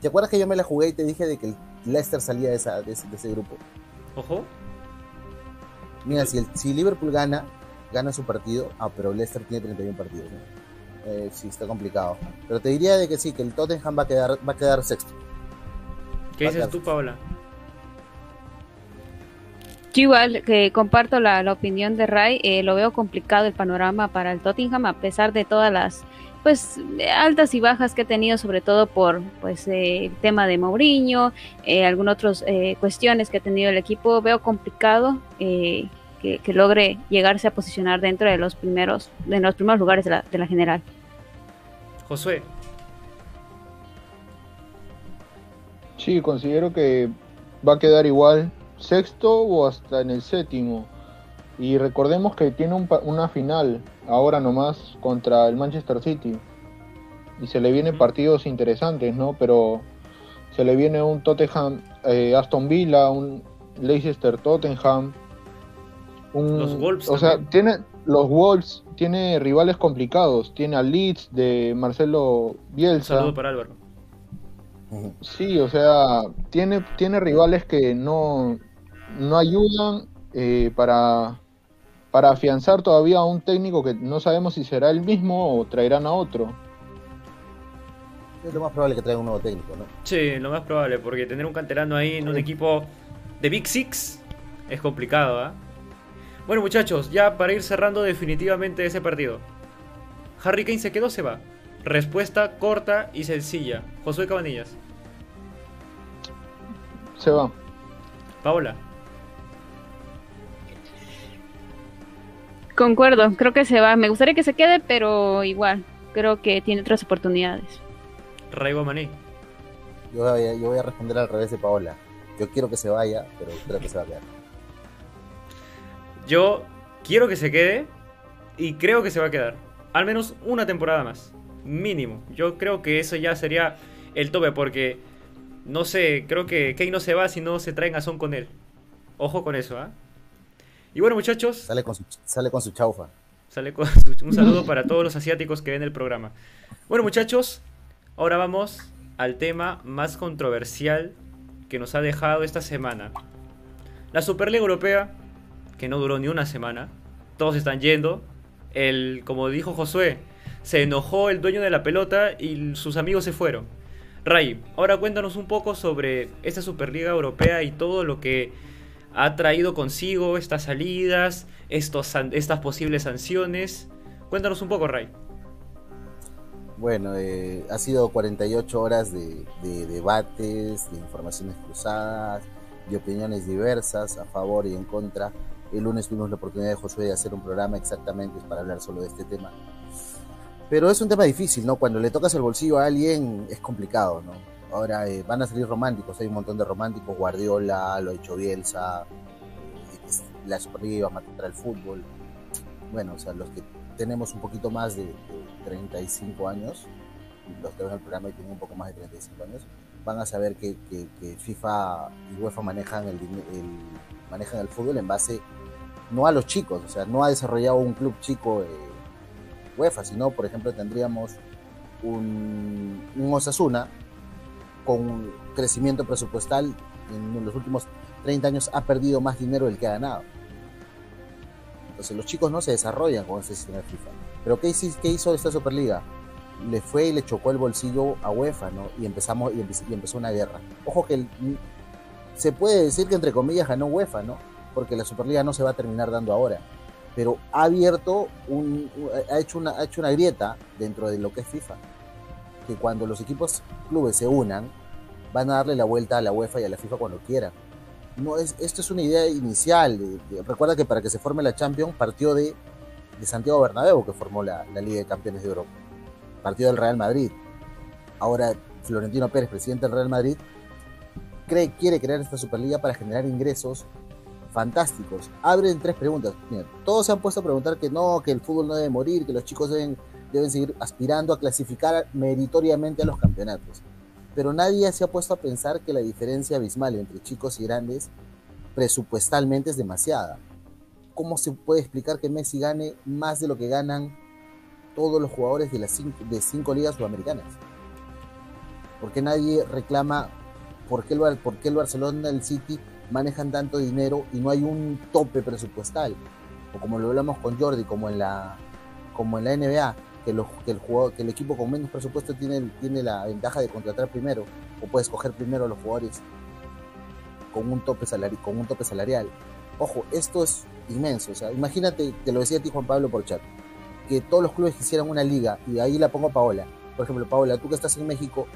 ¿Te acuerdas que yo me la jugué y te dije de que el Leicester salía de, esa, de, ese, grupo? Ojo. Mira, si, el, si Liverpool gana, gana su partido. Ah, pero Leicester tiene 31 partidos. Eh, sí, está complicado. Pero te diría de que sí, que el Tottenham va a quedar, va a quedar sexto. ¿Qué dices tú, Paola? Yo igual que comparto la, opinión de Ray, eh, lo veo complicado el panorama para el Tottenham a pesar de todas las pues altas y bajas que ha tenido sobre todo por pues eh, el tema de Mourinho, eh, algunas otras cuestiones que ha tenido el equipo, veo complicado que, logre llegarse a posicionar dentro de los primeros de los primeros lugares de la, de la general. Josué. Sí, considero que va a quedar igual sexto o hasta en el séptimo. Y recordemos que tiene una final ahora nomás contra el Manchester City. Y se le vienen partidos interesantes, ¿no? Pero se le viene un Tottenham eh, Aston Villa, un Leicester Tottenham. Un, Los Wolves. O sea, tiene, los Wolves tiene rivales complicados. Tiene a Leeds de Marcelo Bielsa. saludo para Álvaro. Sí, o sea, tiene, tiene rivales que no, no ayudan eh, para, para afianzar todavía a un técnico que no sabemos si será el mismo o traerán a otro. Es lo más probable que traiga un nuevo técnico, ¿no? Sí, lo más probable, porque tener un canterano ahí en un equipo de Big Six es complicado, ¿ah? Bueno, muchachos, ya para ir cerrando definitivamente ese partido. ¿Harry Kane se quedó o se va? Respuesta corta y sencilla. Josué Cabanillas. Se va. Paola. Concuerdo, creo que se va. Me gustaría que se quede, pero igual, creo que tiene otras oportunidades. Raibo Maní. Yo voy, a, yo voy a responder al revés de Paola. Yo quiero que se vaya, pero creo que se va a quedar. Yo quiero que se quede y creo que se va a quedar. Al menos una temporada más. Mínimo. Yo creo que eso ya sería el tope porque, no sé, creo que Kane no se va si no se traen a Son con él. Ojo con eso, ¿ah? Y bueno, muchachos. Sale con su, sale con su chaufa. Sale con un saludo para todos los asiáticos que ven el programa. Bueno, muchachos, ahora vamos al tema más controversial que nos ha dejado esta semana. La Superliga Europea, que no duró ni una semana. Todos están yendo. El, como dijo Josué, se enojó el dueño de la pelota y sus amigos se fueron. Ray, ahora cuéntanos un poco sobre esta Superliga Europea y todo lo que ha traído consigo estas salidas, estos, estas posibles sanciones. Cuéntanos un poco, Ray. Bueno, eh, ha sido 48 horas de, debates, de informaciones cruzadas, de opiniones diversas, a favor y en contra. El lunes tuvimos la oportunidad de Josué de hacer un programa exactamente para hablar solo de este tema. Pero es un tema difícil, ¿no? Cuando le tocas el bolsillo a alguien es complicado, ¿no? Ahora eh, van a salir románticos, hay un montón de románticos, Guardiola, lo ha hecho Bielsa, la Superliga matar el fútbol. Bueno, o sea, los que tenemos un poquito más de, 35 años, los que ven el programa y tienen un poco más de 35 años, van a saber que, FIFA y UEFA manejan el, manejan el fútbol en base no a los chicos, o sea, no ha desarrollado un club chico eh, UEFA, sino, por ejemplo, tendríamos un Osasuna con crecimiento presupuestal en los últimos 30 años ha perdido más dinero del que ha ganado. Entonces los chicos no se desarrollan con ese sistema de FIFA. Pero ¿qué, hizo esta Superliga? Le fue y le chocó el bolsillo a UEFA, ¿no? Y empezamos y, empezó una guerra. Ojo que se puede decir que entre comillas ganó UEFA, ¿no? Porque la Superliga no se va a terminar dando ahora. Pero ha abierto un, ha hecho una, ha hecho una grieta dentro de lo que es FIFA que cuando los equipos clubes se unan, van a darle la vuelta a la UEFA y a la FIFA cuando quieran. No es, esto es una idea inicial. recuerda que para que se forme la Champions partió de, de Santiago Bernabéu, que formó la, Liga de Campeones de Europa. Partió del Real Madrid. Ahora Florentino Pérez, presidente del Real Madrid, cree, quiere crear esta Superliga para generar ingresos fantásticos. Abren tres preguntas. todos se han puesto a preguntar que no, que el fútbol no debe morir, que los chicos deben deben seguir aspirando a clasificar meritoriamente a los campeonatos. Pero nadie se ha puesto a pensar que la diferencia abismal entre chicos y grandes presupuestalmente es demasiada. ¿Cómo se puede explicar que Messi gane más de lo que ganan todos los jugadores de las cinco, de cinco ligas sudamericanas? ¿Por qué nadie reclama por qué, el, por qué el Barcelona el City manejan tanto dinero y no hay un tope presupuestal? O como lo hablamos con Jordi, como en la, como en la NBA, que, el jugador, que el equipo con menos presupuesto tiene, tiene la ventaja de contratar primero o puede escoger primero a los jugadores con un tope con un tope salarial. Ojo, esto es inmenso. O sea, imagínate, te lo decía a ti Juan Pablo por chat, que todos los clubes quisieran una liga y ahí la pongo Paola. Por ejemplo, Paola, tú que estás en México,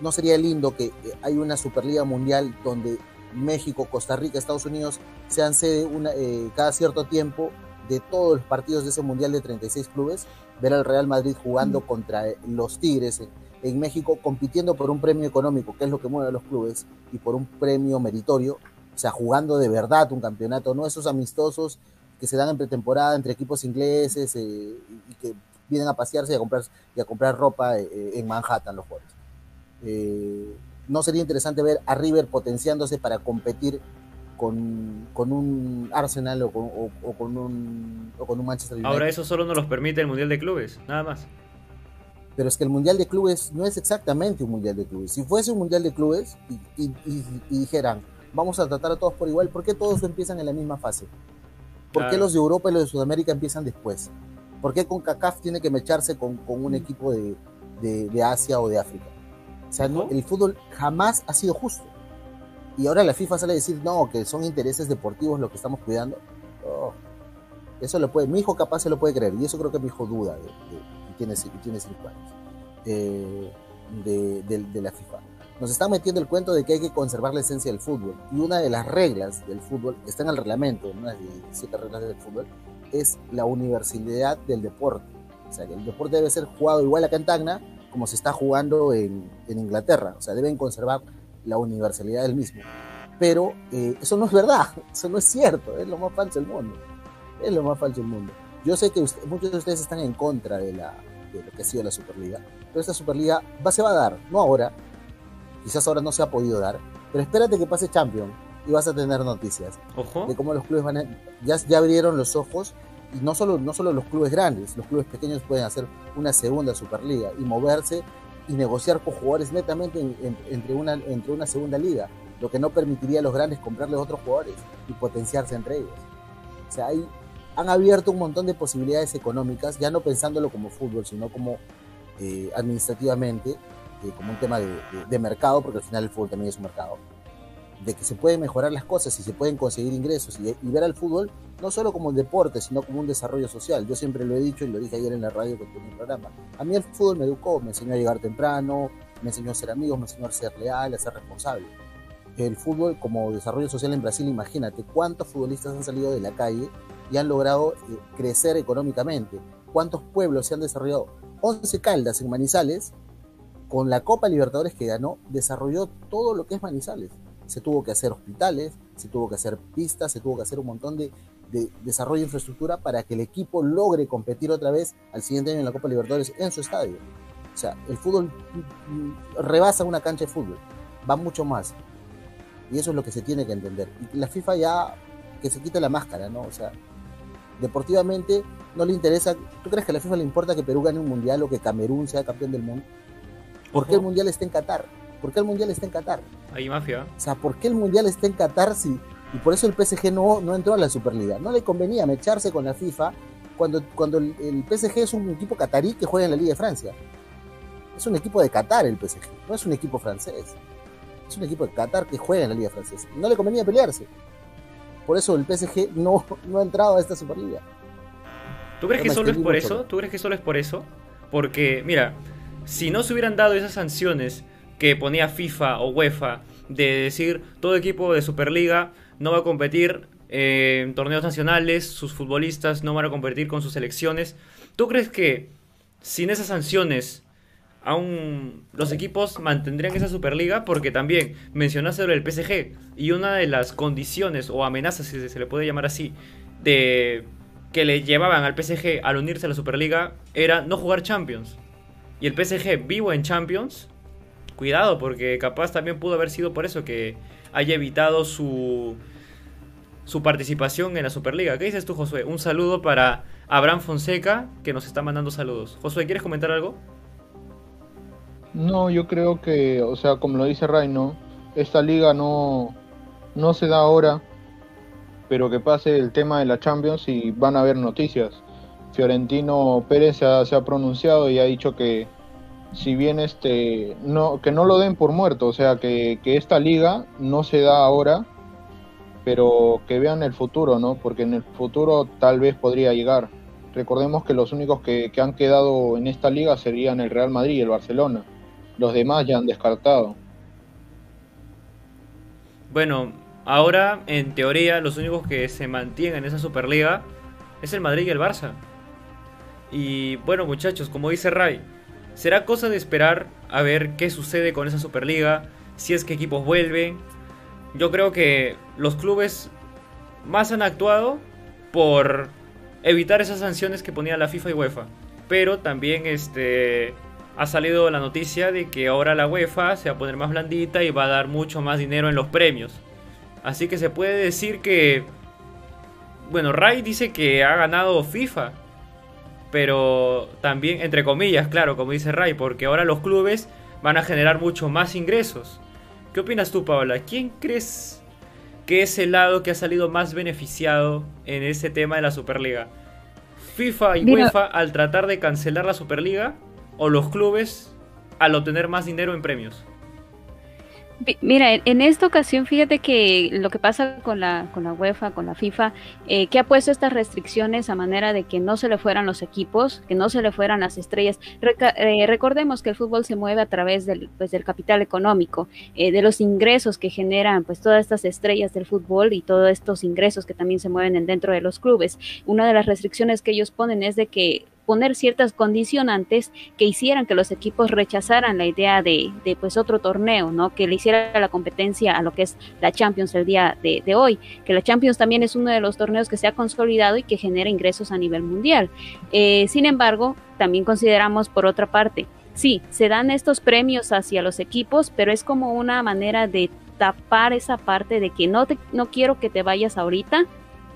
¿no sería lindo que hay una Superliga Mundial donde México, Costa Rica, Estados Unidos sean sede una, eh, cada cierto tiempo de todos los partidos de ese Mundial de 36 clubes, ver al Real Madrid jugando contra los Tigres en, México, compitiendo por un premio económico, que es lo que mueve a los clubes, y por un premio meritorio, o sea, jugando de verdad un campeonato, no esos amistosos que se dan en pretemporada entre equipos ingleses eh, y que vienen a pasearse y a comprar, y a comprar ropa eh, eh, en Manhattan los jugadores. ¿No sería interesante ver a River potenciándose para competir con, con un Arsenal o con, o, con un, o con un Manchester United. Ahora eso solo nos los permite el Mundial de Clubes, nada más. Pero es que el Mundial de Clubes no es exactamente un Mundial de Clubes. Si fuese un Mundial de Clubes y, y, dijeran, vamos a tratar a todos por igual, ¿por qué todos empiezan en la misma fase? ¿Por qué los de Europa y los de Sudamérica empiezan después? ¿Por qué con CACAF tiene que mecharse con, con un equipo de, de, de, Asia o de África? O sea, el fútbol jamás ha sido justo y ahora la FIFA sale a decir, no, que son intereses deportivos lo que estamos cuidando. Oh, eso lo puede, mi hijo capaz se lo puede creer, y eso creo que mi hijo duda, de, tiene, tiene cinco años, eh, de, la FIFA. Nos están metiendo el cuento de que hay que conservar la esencia del fútbol. Y una de las reglas del fútbol, está en el reglamento, una de las siete reglas del fútbol, es la universalidad del deporte. O sea, que el deporte debe ser jugado igual acá en Tacna como se está jugando en, en Inglaterra. O sea, deben conservar la universalidad del mismo. Pero eh, eso no es verdad, eso no es cierto, es lo más falso del mundo. Es lo más falso del mundo. Yo sé que muchos de ustedes están en contra de, la, de lo que ha sido la Superliga, pero esta Superliga va, se va a dar, no ahora, quizás ahora no se ha podido dar, pero espérate que pase Champions y vas a tener noticias Ojo. de cómo los clubes van a, ya, ya abrieron los ojos y no solo, no solo los clubes grandes, los clubes pequeños pueden hacer una segunda Superliga y moverse y negociar con jugadores netamente entre, una, entre una segunda liga, lo que no permitiría a los grandes comprarles otros jugadores y potenciarse entre ellos. O sea, hay, han abierto un montón de posibilidades económicas, ya no pensándolo como fútbol, sino como eh, administrativamente, eh, como un tema de mercado, porque al final el fútbol también es un mercado de que se pueden mejorar las cosas y se pueden conseguir ingresos y, ver al fútbol no solo como un deporte, sino como un desarrollo social. Yo siempre lo he dicho y lo dije ayer en la radio con mi programa. A mí el fútbol me educó, me enseñó a llegar temprano, me enseñó a ser amigos, me enseñó a ser leal, a ser responsable. El fútbol como desarrollo social en Brasil, imagínate cuántos futbolistas han salido de la calle y han logrado eh, crecer económicamente. ¿Cuántos pueblos se han desarrollado? 11 Caldas en Manizales, con la Copa Libertadores que ganó, desarrolló todo lo que es Manizales se tuvo que hacer hospitales, se tuvo que hacer pistas, se tuvo que hacer un montón de, desarrollo de infraestructura para que el equipo logre competir otra vez al siguiente año en la Copa Libertadores en su estadio. O sea, el fútbol rebasa una cancha de fútbol, va mucho más. Y eso es lo que se tiene que entender. Y la FIFA ya que se quite la máscara, ¿no? O sea, deportivamente no le interesa. ¿Tú crees que a la FIFA le importa que Perú gane un mundial o que Camerún sea campeón del mundo? ¿Por qué el mundial está en Qatar? ¿Por qué el mundial está en Qatar? Hay mafia. O sea, ¿por qué el mundial está en Qatar si, y por eso el PSG no, no entró a la Superliga? No le convenía mecharse con la FIFA cuando, cuando el, PSG es un equipo catarí que juega en la Liga de Francia. Es un equipo de Qatar el PSG, no es un equipo francés. Es un equipo de Qatar que juega en la Liga Francesa. No le convenía pelearse. Por eso el PSG no, no ha entrado a esta Superliga. ¿Tú crees que solo es por eso? ¿Tú crees que solo es por eso? Porque, mira, si no se hubieran dado esas sanciones que ponía FIFA o UEFA de decir todo equipo de Superliga no va a competir en torneos nacionales, sus futbolistas no van a competir con sus selecciones. ¿Tú crees que sin esas sanciones aún los equipos mantendrían esa Superliga? Porque también mencionaste sobre el PSG y una de las condiciones o amenazas, si se le puede llamar así, de que le llevaban al PSG al unirse a la Superliga era no jugar Champions. Y el PSG vivo en Champions cuidado, porque capaz también pudo haber sido por eso que haya evitado su, su participación en la Superliga. ¿Qué dices tú, Josué? Un saludo para Abraham Fonseca, que nos está mandando saludos. Josué, ¿quieres comentar algo? No, yo creo que, o sea, como lo dice Ray. Esta liga no, no se da ahora, pero que pase el tema de la Champions y van a haber noticias. Fiorentino Pérez se ha pronunciado y ha dicho que, si bien este no que no lo den por muerto, o sea que, esta liga no se da ahora, pero que vean el futuro, ¿no? Porque en el futuro tal vez podría llegar. Recordemos que los únicos que, han quedado en esta liga serían el Real Madrid y el Barcelona. Los demás ya han descartado. Bueno, ahora en teoría los únicos que se mantienen en esa Superliga es el Madrid y el Barça. Y bueno muchachos, como dice Ray, Será cosa de esperar a ver qué sucede con esa Superliga, si es que equipos vuelven. Yo creo que los clubes más han actuado por evitar esas sanciones que ponía la FIFA y UEFA. Pero también este ha salido la noticia de que ahora la UEFA se va a poner más blandita y va a dar mucho más dinero en los premios. Así que se puede decir que bueno, Ray dice que ha ganado FIFA pero también, entre comillas, claro, como dice Ray, porque ahora los clubes van a generar mucho más ingresos. ¿Qué opinas tú, Paola? ¿Quién crees que es el lado que ha salido más beneficiado en ese tema de la Superliga? ¿FIFA y UEFA al tratar de cancelar la Superliga o los clubes al obtener más dinero en premios? Mira, en esta ocasión, fíjate que lo que pasa con la, con la UEFA, con la FIFA, eh, que ha puesto estas restricciones a manera de que no se le fueran los equipos, que no se le fueran las estrellas. Eh, recordemos que el fútbol se mueve a través del, pues, del capital económico, eh, de los ingresos que generan pues todas estas estrellas del fútbol y todos estos ingresos que también se mueven dentro de los clubes. Una de las restricciones que ellos ponen es de que poner ciertas condicionantes que hicieran que los equipos rechazaran la idea de, de pues otro torneo, ¿no? Que le hiciera la competencia a lo que es la Champions el día de, hoy, que la Champions también es uno de los torneos que se ha consolidado y que genera ingresos a nivel mundial. Eh, sin embargo, también consideramos por otra parte, sí, se dan estos premios hacia los equipos, pero es como una manera de tapar esa parte de que no, te, no quiero que te vayas ahorita,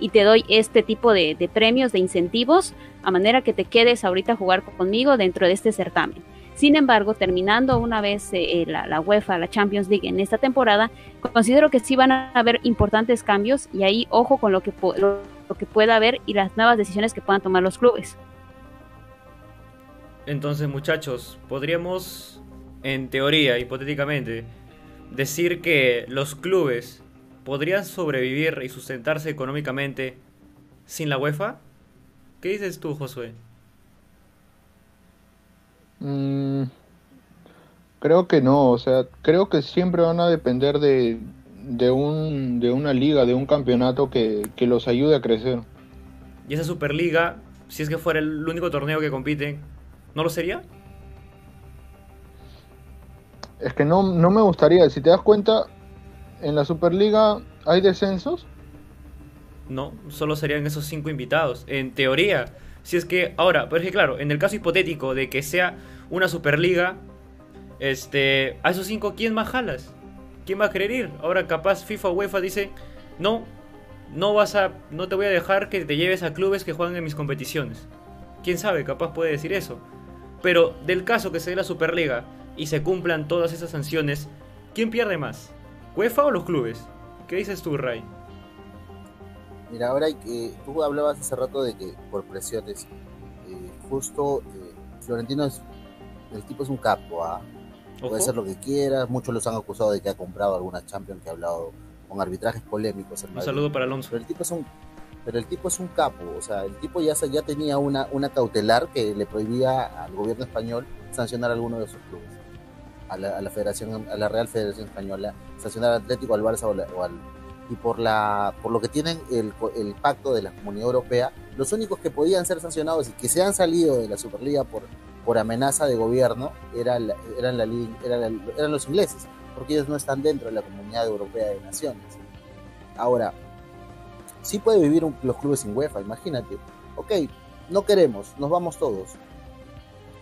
y te doy este tipo de, premios, de incentivos, a manera que te quedes ahorita a jugar conmigo dentro de este certamen. Sin embargo, terminando una vez eh, la, la, UEFA, la Champions League en esta temporada, considero que sí van a haber importantes cambios y ahí ojo con lo que, lo que pueda haber y las nuevas decisiones que puedan tomar los clubes. Entonces, muchachos, podríamos, en teoría, hipotéticamente, decir que los clubes podrían sobrevivir y sustentarse económicamente sin la UEFA? ¿Qué dices tú, Josué? Mm, creo que no, o sea, creo que siempre van a depender de, de, un, de una liga, de un campeonato que, que, los ayude a crecer. ¿Y esa Superliga, si es que fuera el único torneo que compiten, no lo sería? Es que no, no me gustaría, si te das cuenta, en la Superliga hay descensos. No, solo serían esos cinco invitados. En teoría, si es que ahora, pero es que claro, en el caso hipotético de que sea una Superliga, este, a esos cinco, ¿quién más jalas? ¿Quién va a querer ir? Ahora capaz FIFA UEFA dice, no, no vas a, no te voy a dejar que te lleves a clubes que juegan en mis competiciones. ¿Quién sabe? Capaz puede decir eso. Pero del caso que se dé la Superliga y se cumplan todas esas sanciones, ¿quién pierde más? ¿UEFA o los clubes? ¿Qué dices tú, Ray? Mira, ahora hay que, tú hablabas hace rato de que por presiones, eh, justo eh, Florentino es, el tipo es un capo, ¿ah? puede hacer lo que quiera, muchos los han acusado de que ha comprado algunas Champions, que ha hablado con arbitrajes polémicos. Un saludo para Alonso. Pero el tipo es un, pero el tipo es un capo, o sea, el tipo ya, ya tenía una, una cautelar que le prohibía al gobierno español sancionar a alguno de sus clubes. A la, a la, Federación, a la Real Federación Española, sancionar al Atlético, al Barça o, la, o al, y por la por lo que tienen el, el, pacto de la Comunidad Europea, los únicos que podían ser sancionados y que se han salido de la Superliga por, por amenaza de gobierno eran, la, eran, eran, eran los ingleses, porque ellos no están dentro de la Comunidad Europea de Naciones. Ahora, sí puede vivir los clubes sin UEFA, imagínate. Ok, no queremos, nos vamos todos.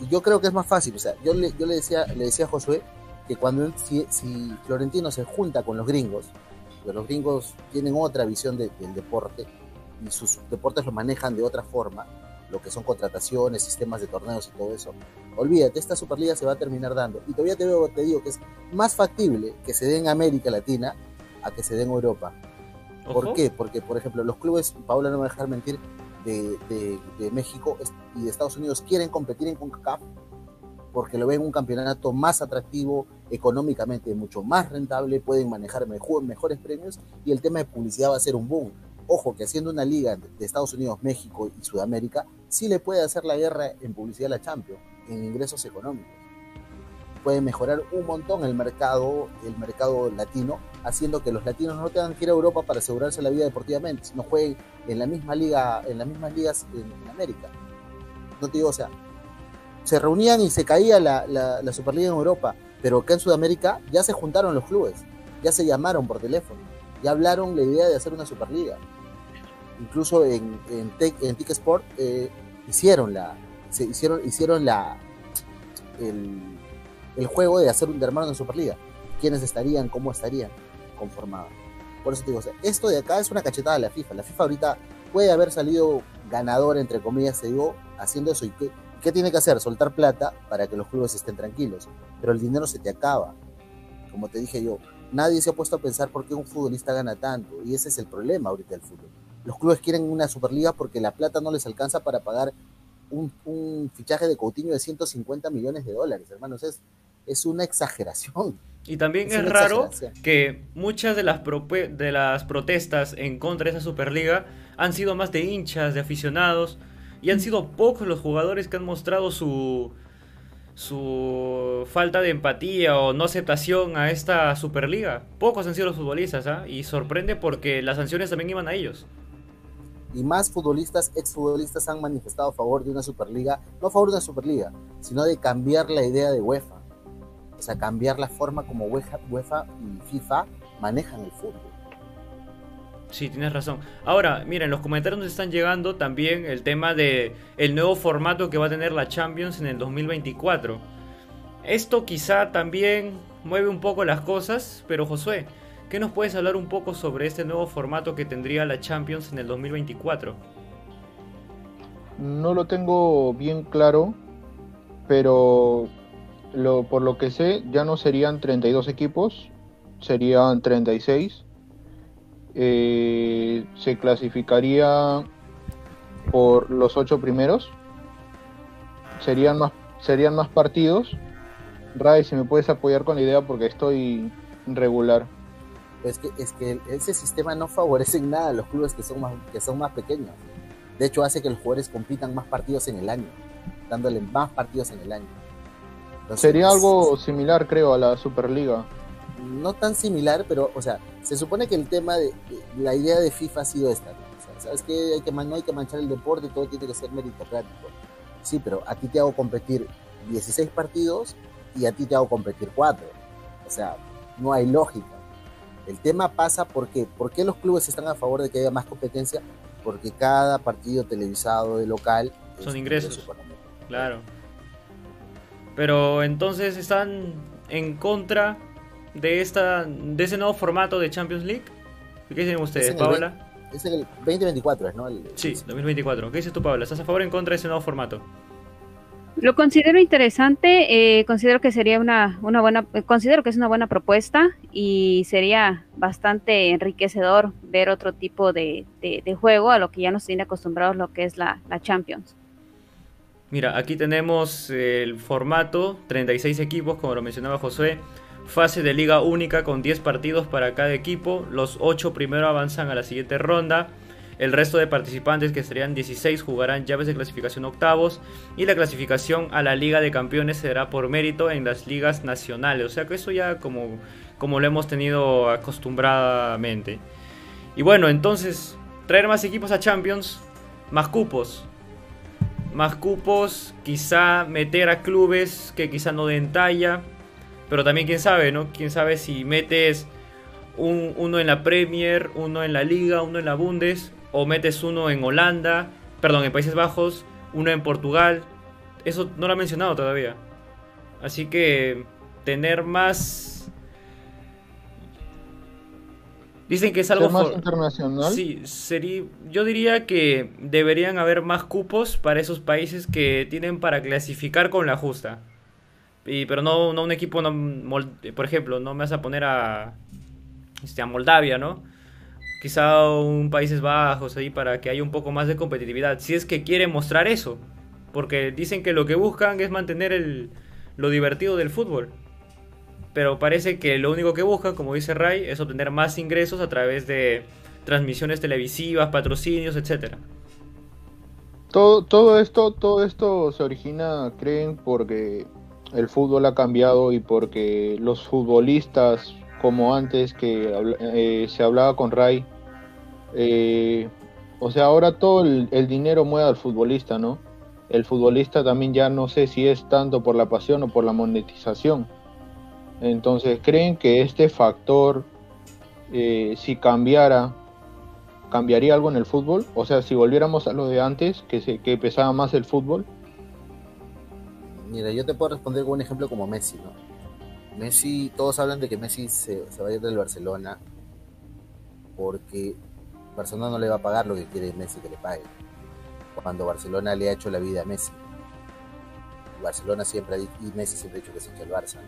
Y yo creo que es más fácil, o sea, yo le, yo le decía, le decía a Josué que cuando si, si Florentino se junta con los gringos, porque los gringos tienen otra visión de, del deporte y sus deportes lo manejan de otra forma, lo que son contrataciones, sistemas de torneos y todo eso. Olvídate, esta Superliga se va a terminar dando. Y todavía te, veo, te digo que es más factible que se dé en América Latina a que se dé en Europa. ¿Por Ojo. qué? Porque, por ejemplo, los clubes, Paula no me va a dejar mentir, de, de, de, México y de Estados Unidos quieren competir en CONCACAF porque lo ven un campeonato más atractivo, económicamente mucho más rentable, pueden manejar mejor, mejores premios y el tema de publicidad va a ser un boom. Ojo que haciendo una liga de Estados Unidos, México y Sudamérica, sí le puede hacer la guerra en publicidad a la Champions, en ingresos económicos. Puede mejorar un montón el mercado, el mercado latino, haciendo que los latinos no tengan que ir a Europa para asegurarse la vida deportivamente, sino jueguen en la misma liga, en las mismas ligas en, América. No te digo, o sea, se reunían y se caía la, la, Superliga en Europa, pero acá en Sudamérica ya se juntaron los clubes, ya se llamaron por teléfono, ya hablaron la idea de hacer una Superliga. Incluso en, en, Tic Sport eh, hicieron la, se hicieron, hicieron la, el, el juego de hacer de armar una Superliga. ¿Quiénes estarían? ¿Cómo estarían conformados? Por eso te digo, esto de acá es una cachetada de la FIFA. La FIFA ahorita puede haber salido ganador, entre comillas, te digo, haciendo eso. ¿Y qué, ¿Qué tiene que hacer? Soltar plata para que los clubes estén tranquilos. Pero el dinero se te acaba. Como te dije yo, nadie se ha puesto a pensar por qué un futbolista gana tanto. Y ese es el problema ahorita del fútbol. Los clubes quieren una Superliga porque la plata no les alcanza para pagar un, un fichaje de Coutinho de 150 millones de dólares, hermanos. Es, es una exageración. Y también es, es raro que muchas de las, de las protestas en contra de esa Superliga han sido más de hinchas, de aficionados, y han sido pocos los jugadores que han mostrado su su falta de empatía o no aceptación a esta Superliga. Pocos han sido los futbolistas, ¿ah? ¿eh? Y sorprende porque las sanciones también iban a ellos. y más futbolistas, exfutbolistas han manifestado a favor de una Superliga, no a favor de una Superliga, sino de cambiar la idea de UEFA. O sea, cambiar la forma como UEFA, UEFA y FIFA manejan el fútbol. Sí, tienes razón. Ahora, miren, los comentarios nos están llegando también el tema de el nuevo formato que va a tener la Champions en el 2024. Esto quizá también mueve un poco las cosas, pero Josué, ¿qué nos puedes hablar un poco sobre este nuevo formato que tendría la Champions en el 2024? No lo tengo bien claro, pero por lo que sé, ya no serían 32 equipos, serían 36 eh, se clasificaría por los ocho primeros. Serían más, serían más partidos. Ray, si me puedes apoyar con la idea porque estoy regular. Es que, es que ese sistema no favorece en nada a los clubes que son, más, que son más pequeños. De hecho, hace que los jugadores compitan más partidos en el año, dándole más partidos en el año. Sería algo similar, creo, a la Superliga no tan similar, pero, o sea, se supone que el tema de, la idea de FIFA ha sido esta, sabes que, hay que no hay que manchar el deporte, todo tiene que ser meritocrático. Sí, pero a ti te hago competir 16 partidos y a ti te hago competir 4. O sea, no hay lógica. El tema pasa porque, ¿por qué los clubes están a favor de que haya más competencia? Porque cada partido televisado de local son ingresos. claro. Pero entonces están en contra de esta de ese nuevo formato de Champions League? ¿Qué dicen ustedes, Paola? Es el 2024, ¿no? sí, 2024. ¿Qué dices tú, Paola? ¿Estás a favor o en contra de ese nuevo formato? Lo considero interesante, eh, considero que sería una, una buena, considero que es una buena propuesta y sería bastante enriquecedor ver otro tipo de, de, juego a lo que ya nos tiene acostumbrados lo que es la, la Champions. Mira, aquí tenemos el formato, 36 equipos, como lo mencionaba José, Fase de liga única con 10 partidos para cada equipo. Los 8 primero avanzan a la siguiente ronda. El resto de participantes, que serían 16, jugarán llaves de clasificación octavos. Y la clasificación a la Liga de Campeones será por mérito en las ligas nacionales. O sea que eso ya como, como lo hemos tenido acostumbradamente. Y bueno, entonces, traer más equipos a Champions, más cupos. Más cupos, quizá meter a clubes que quizá no den talla pero también quién sabe, ¿no? Quién sabe si metes un, uno en la Premier, uno en la Liga, uno en la Bundes, o metes uno en Holanda, perdón, en Países Bajos, uno en Portugal. Eso no lo ha mencionado todavía. Así que tener más... Dicen que es algo más internacional. Sí, sería, yo diría que deberían haber más cupos para esos países que tienen para clasificar con la justa pero no, no un equipo, por ejemplo, no me vas a poner a, este, a Moldavia, ¿no? Quizá un Países Bajos ahí para que haya un poco más de competitividad. Si es que quieren mostrar eso. Porque dicen que lo que buscan es mantener el, lo divertido del fútbol. Pero parece que lo único que buscan, como dice Ray, es obtener más ingresos a través de transmisiones televisivas, patrocinios, etcétera. Todo, todo esto, todo esto se origina, creen, porque el fútbol ha cambiado y porque los futbolistas, como antes que eh, se hablaba con Ray, eh, o sea, ahora todo el, dinero mueve al futbolista, ¿no? El futbolista también ya no sé si es tanto por la pasión o por la monetización. Entonces, ¿creen que este factor, eh, si cambiara, cambiaría algo en el fútbol? O sea, si volviéramos a lo de antes, que, se, que pesaba más el fútbol. Mira, yo te puedo responder con un ejemplo como Messi, ¿no? Messi, todos hablan de que Messi se, se va a ir del Barcelona porque Barcelona no le va a pagar lo que quiere Messi que le pague. Cuando Barcelona le ha hecho la vida a Messi. Barcelona siempre ha dicho, y Messi siempre ha dicho que se echa el Barça.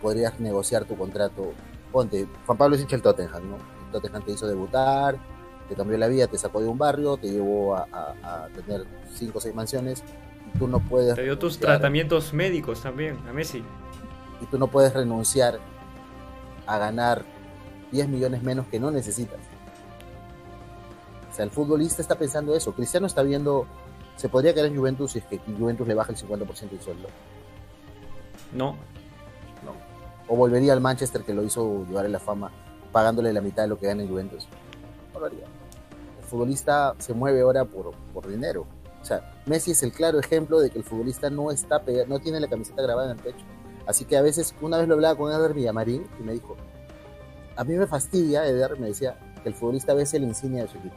Podrías negociar tu contrato. Ponte, Juan Pablo es hincha el Tottenham, ¿no? El Tottenham te hizo debutar, te cambió la vida, te sacó de un barrio, te llevó a, a tener cinco o seis mansiones tú no puedes... Te dio tus tratamientos médicos también, a Messi. Y tú no puedes renunciar a ganar 10 millones menos que no necesitas. O sea, el futbolista está pensando eso. Cristiano está viendo, se podría quedar en Juventus si es que Juventus le baja el 50% del sueldo. No. O volvería al Manchester que lo hizo llevar la fama, pagándole la mitad de lo que gana en Juventus. No lo haría. futbolista se mueve ahora por, por dinero. O sea, Messi es el claro ejemplo de que el futbolista no está no tiene la camiseta grabada en el pecho. Así que a veces, una vez lo hablaba con Eder Villamarín y me dijo, a mí me fastidia, Eder me decía, que el futbolista bese la insignia de su equipo.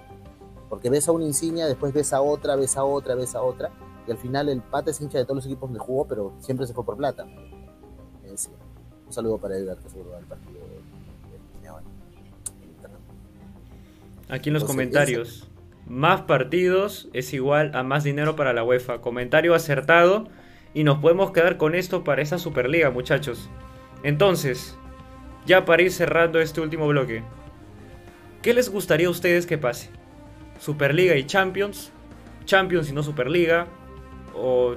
Porque ves a una insignia, después ves a otra, ves a otra, ves a otra, y al final el pata es hincha de todos los equipos donde jugó, pero siempre se fue por plata. Un saludo para Edgar, que seguro va al partido Aquí en los comentarios. Más partidos es igual a más dinero para la UEFA. Comentario acertado. Y nos podemos quedar con esto para esa Superliga, muchachos. Entonces, ya para ir cerrando este último bloque. ¿Qué les gustaría a ustedes que pase? ¿Superliga y Champions? ¿Champions y no Superliga? ¿O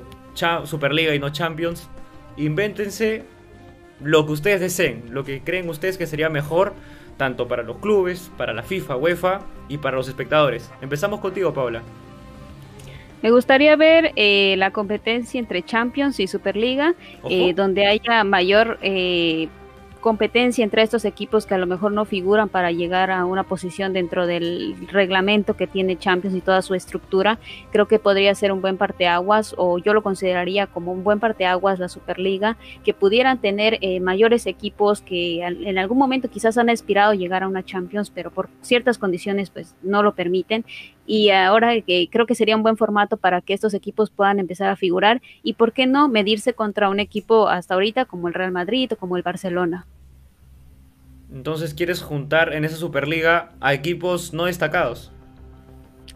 Superliga y no Champions? Invéntense lo que ustedes deseen, lo que creen ustedes que sería mejor tanto para los clubes, para la FIFA, UEFA y para los espectadores. Empezamos contigo, Paula. Me gustaría ver eh, la competencia entre Champions y Superliga, eh, donde haya mayor eh, competencia entre estos equipos que a lo mejor no figuran para llegar a una posición dentro del reglamento que tiene Champions y toda su estructura, creo que podría ser un buen parteaguas o yo lo consideraría como un buen parteaguas la Superliga, que pudieran tener eh, mayores equipos que en algún momento quizás han aspirado a llegar a una Champions, pero por ciertas condiciones pues no lo permiten y ahora que creo que sería un buen formato para que estos equipos puedan empezar a figurar y por qué no medirse contra un equipo hasta ahorita como el Real Madrid o como el Barcelona. Entonces quieres juntar en esa Superliga a equipos no destacados.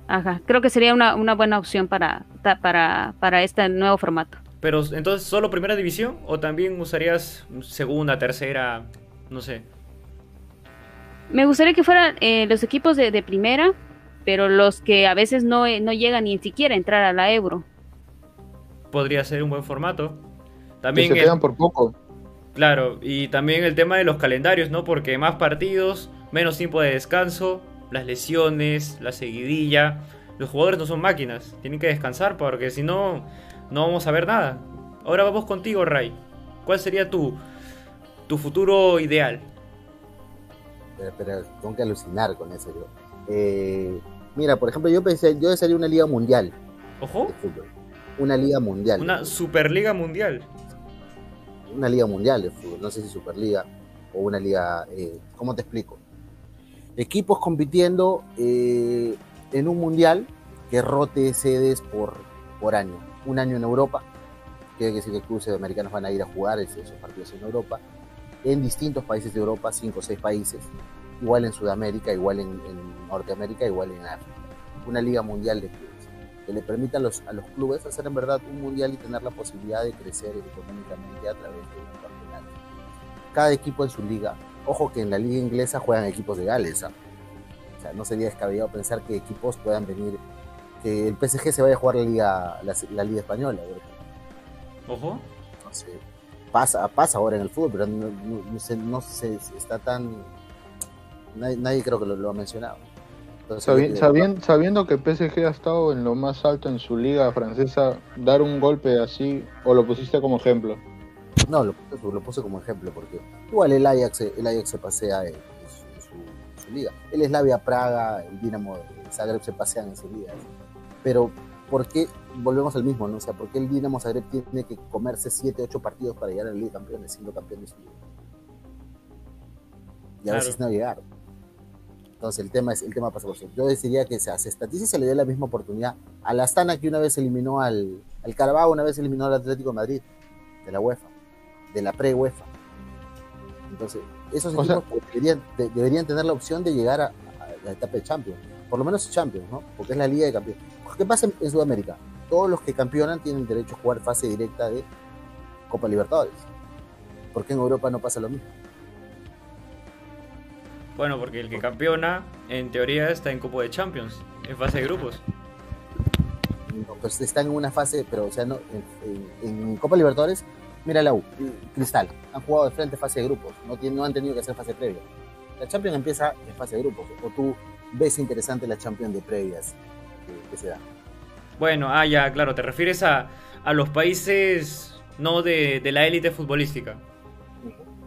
Ajá, creo que sería una, buena opción para, para, para este nuevo formato. Pero entonces, ¿solo primera división o también usarías segunda, tercera, no sé? Me gustaría que fueran eh, los equipos de, de primera, pero los que a veces no, eh, no llegan ni siquiera a entrar a la euro. Podría ser un buen formato. También se quedan por poco. Claro, y también el tema de los calendarios, ¿no? Porque más partidos, menos tiempo de descanso, las lesiones, la seguidilla. Los jugadores no son máquinas, tienen que descansar porque si no, no vamos a ver nada. Ahora vamos contigo, Ray. ¿Cuál sería tu, tu futuro ideal? Pero, tengo que alucinar con eso. Yo. Eh, mira, por ejemplo, yo pensé, yo desearía una liga mundial. Ojo. Una liga mundial. Una superliga mundial. Una liga mundial de fútbol, no sé si superliga o una liga, eh, ¿cómo te explico? Equipos compitiendo eh, en un mundial que rote sedes por, por año. Un año en Europa, quiere decir que clubes americanos van a ir a jugar esos partidos en Europa, en distintos países de Europa, cinco o seis países igual en Sudamérica, igual en, Norteamérica, igual en África. Una liga mundial de clubes que le permita a los, a los clubes hacer en verdad un mundial y tener la posibilidad de crecer económicamente a través de un campeonato. Cada equipo en su liga. Ojo que en la liga inglesa juegan equipos de Gales. ¿ah? O sea, no sería descabellado pensar que equipos puedan venir, que el PSG se vaya a jugar la liga, la, liga española. Ojo. No sé. Pasa, pasa ahora en el fútbol, pero no, no, se, no se, está tan Nadie, creo que lo, ha mencionado. sabiendo, que PSG ha estado en lo más alto en su liga francesa, dar un golpe así, o lo pusiste como ejemplo? No, lo, puse como ejemplo, porque igual el Ajax, el Ajax se pasea en, su, liga. El Slavia Praga, el Dinamo Zagreb se pasean en su liga. Pero, ¿por qué? Volvemos al mismo, ¿no? O sea, ¿por qué el Dinamo Zagreb tiene que comerse 7, 8 partidos para llegar a la Liga de Campeones, siendo campeón de su liga? Y a veces no llegar. Entonces el tema es el tema pasa por Yo deciría que se hace y se le dé la misma oportunidad a la Astana que una vez eliminó al, al Carabao, una vez eliminó al Atlético de Madrid de la UEFA, de la pre-UEFA. Entonces, esos equipos deberían, tener la opción de llegar a, la etapa de Champions, por lo menos Champions, ¿no? Porque es la Liga de Campeones. ¿Qué pasa en, Sudamérica? Todos los que campeonan tienen derecho a jugar fase directa de Copa Libertadores. ¿Por qué en Europa no pasa lo mismo? Bueno, porque el que campeona, en teoría, está en Copa de Champions, en fase de grupos. pues están en una fase, pero o sea, no, en, Copa Libertadores, mira la U, Cristal, han jugado de frente fase de grupos, no, no han tenido que hacer fase previa. La Champions empieza en fase de grupos, o tú ves interesante la Champions de previas que, se da. Bueno, ah, ya, claro, te refieres a, a los países no de, de la élite futbolística.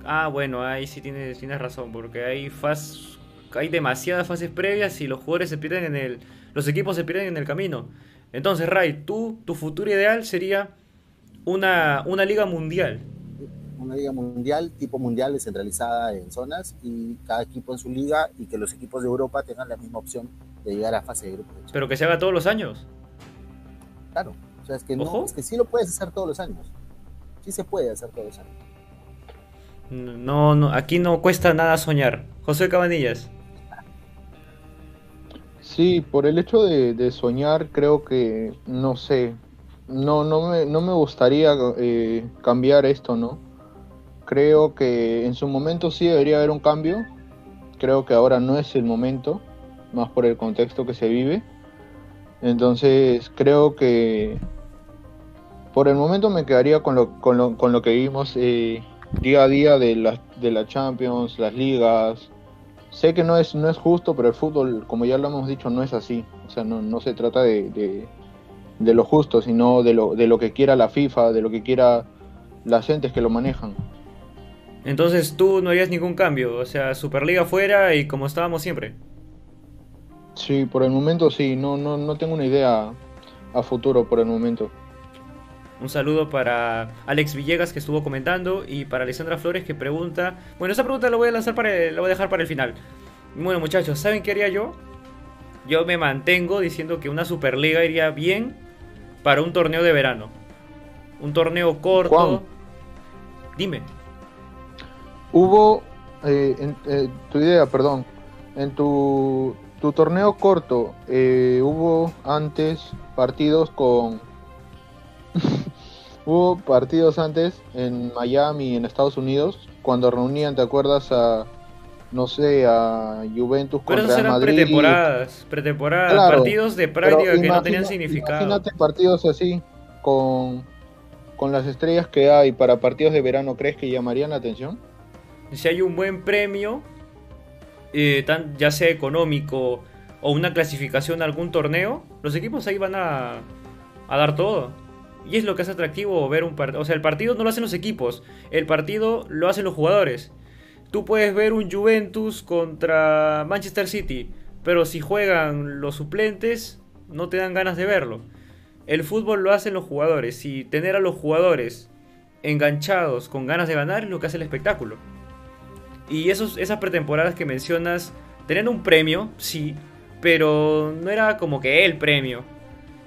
Ah, bueno, ahí sí tienes, tienes razón, porque hay fase, hay demasiadas fases previas y los jugadores se pierden en el. Los equipos se pierden en el camino. Entonces, Ray, tú, tu futuro ideal sería una, una liga mundial. Una liga mundial, tipo mundial descentralizada en zonas y cada equipo en su liga y que los equipos de Europa tengan la misma opción de llegar a fase de grupo. Pero que se haga todos los años. Claro, o sea, es que, no, es que sí lo puedes hacer todos los años. Sí se puede hacer todos los años. No, no, aquí no cuesta nada soñar. José Cabanillas. Sí, por el hecho de, soñar, creo que, no sé, no, no, me, no me gustaría eh, cambiar esto, ¿no? Creo que en su momento sí debería haber un cambio. Creo que ahora no es el momento, más por el contexto que se vive. Entonces, creo que por el momento me quedaría con lo, con lo, con lo que vimos eh, día a día de la, de la Champions, las ligas. Sé que no es, no es justo, pero el fútbol, como ya lo hemos dicho, no es así. O sea, no, no se trata de, de, lo justo, sino de lo, de lo que quiera la FIFA, de lo que quiera las gentes que lo manejan. Entonces tú no harías ningún cambio, o sea, Superliga fuera y como estábamos siempre. Sí, por el momento sí, no, no, no tengo una idea a futuro por el momento. Un saludo para Alex Villegas que estuvo comentando y para Alessandra Flores que pregunta. Bueno, esa pregunta la voy a lanzar para la voy a dejar para el final. Bueno, muchachos, ¿saben qué haría yo? Yo me mantengo diciendo que una Superliga iría bien para un torneo de verano. Un torneo corto. Dime. Hubo eh, en, eh, tu idea, perdón. En tu, tu torneo corto eh, hubo antes partidos con Hubo partidos antes en Miami, en Estados Unidos, cuando reunían, ¿te acuerdas? A, no sé, a Juventus con Real eran Madrid. pretemporadas, pretemporadas, partidos de práctica que no tenían significado. Imagínate partidos así, con, con las estrellas que hay para partidos de verano, ¿crees que llamarían la atención? Si hay un buen premio, eh, tan, ya sea económico o una clasificación a algún torneo, los equipos ahí van a, a dar todo. Y es lo que hace atractivo ver un partido. O sea, el partido no lo hacen los equipos, el partido lo hacen los jugadores. Tú puedes ver un Juventus contra Manchester City, pero si juegan los suplentes, no te dan ganas de verlo. El fútbol lo hacen los jugadores y tener a los jugadores enganchados con ganas de ganar es lo que hace el espectáculo. Y esos, esas pretemporadas que mencionas, tenían un premio, sí, pero no era como que el premio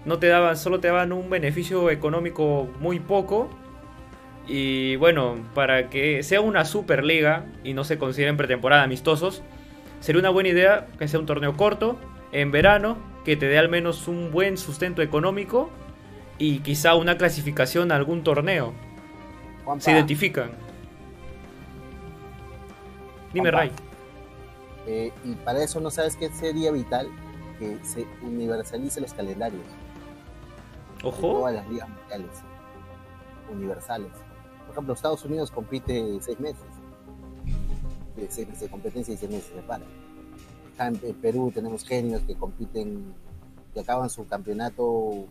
no te daban, solo te daban un beneficio económico muy poco. Y bueno, para que sea una superliga y no se consideren pretemporada amistosos, sería una buena idea que sea un torneo corto, en verano, que te dé al menos un buen sustento económico y quizá una clasificación a algún torneo. Se identifican. Dime, Ray. Eh, y para eso, ¿no sabes qué sería vital? Que se universalice los calendarios. Todas las ligas mundiales universales. Por ejemplo, Estados Unidos compite seis meses. Seis meses de competencia y seis meses de para. Acá en Perú tenemos genios que compiten, que acaban su campeonato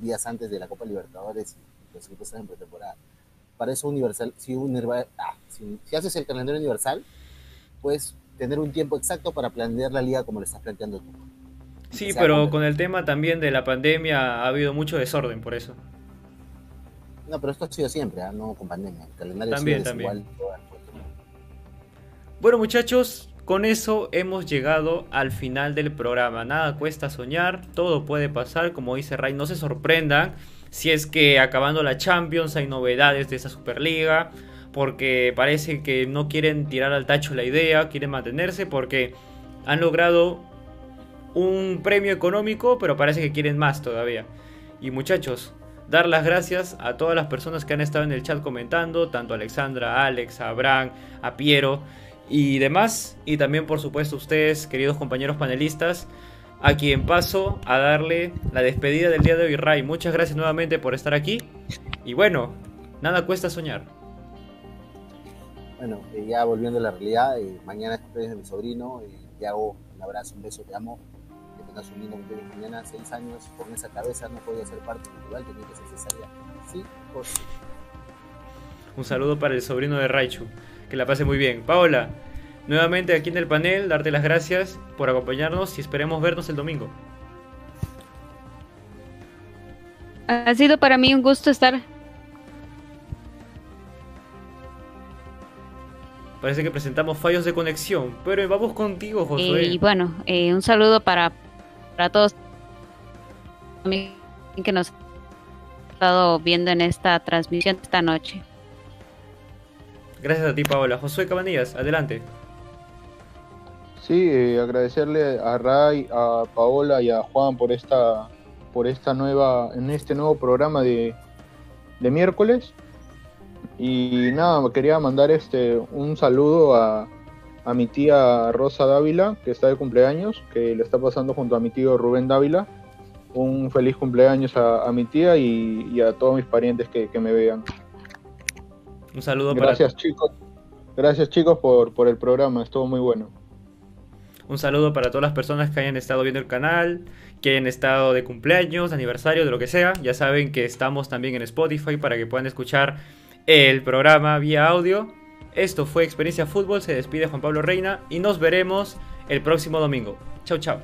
días antes de la Copa Libertadores y los equipos están en pretemporada. Para eso universal, si, ah, si, si haces el calendario universal, puedes tener un tiempo exacto para planear la liga como lo estás planteando tú. Sí, pero con el tema también de la pandemia ha habido mucho desorden por eso. No, pero esto ha sido siempre, ¿ah? no con pandemia. El calendario también, también. Bueno, muchachos, con eso hemos llegado al final del programa. Nada cuesta soñar, todo puede pasar. Como dice Ray, no se sorprendan si es que acabando la Champions hay novedades de esa Superliga. Porque parece que no quieren tirar al tacho la idea, quieren mantenerse porque han logrado un premio económico, pero parece que quieren más todavía. Y muchachos, dar las gracias a todas las personas que han estado en el chat comentando, tanto a Alexandra, a Alex, a Abraham, a Piero y demás. Y también, por supuesto, ustedes, queridos compañeros panelistas, a quien paso a darle la despedida del día de hoy, Ray. Muchas gracias nuevamente por estar aquí. Y bueno, nada cuesta soñar. Bueno, eh, ya volviendo a la realidad, eh, mañana es de mi sobrino, eh, te hago un abrazo, un beso, te amo un lindo cumpleaños mañana, seis años, con esa cabeza no podía ser parte cultural, tenía que ser cesárea. Sí o sí. Un saludo para el sobrino de Raichu, que la pase muy bien. Paola, nuevamente aquí en el panel, darte las gracias por acompañarnos y esperemos vernos el domingo. Ha sido para mí un gusto estar. Parece que presentamos fallos de conexión, pero vamos contigo, Josué. Eh, y bueno, eh, un saludo para, para todos que nos han estado viendo en esta transmisión esta noche. Gracias a ti, Paola. Josué Cabanillas, adelante. Sí, eh, agradecerle a Ray, a Paola y a Juan por esta, por esta nueva, en este nuevo programa de, de miércoles. Y nada, quería mandar este un saludo a, a mi tía Rosa Dávila, que está de cumpleaños, que le está pasando junto a mi tío Rubén Dávila. Un feliz cumpleaños a, a mi tía y, y, a todos mis parientes que, que me vean. Un saludo Gracias, para... chicos. Gracias, chicos, por, por el programa. Estuvo muy bueno. Un saludo para todas las personas que hayan estado viendo el canal, que hayan estado de cumpleaños, aniversario, de lo que sea. Ya saben que estamos también en Spotify para que puedan escuchar el programa vía audio. Esto fue Experiencia Fútbol. Se despide Juan Pablo Reina y nos veremos el próximo domingo. Chau, chau.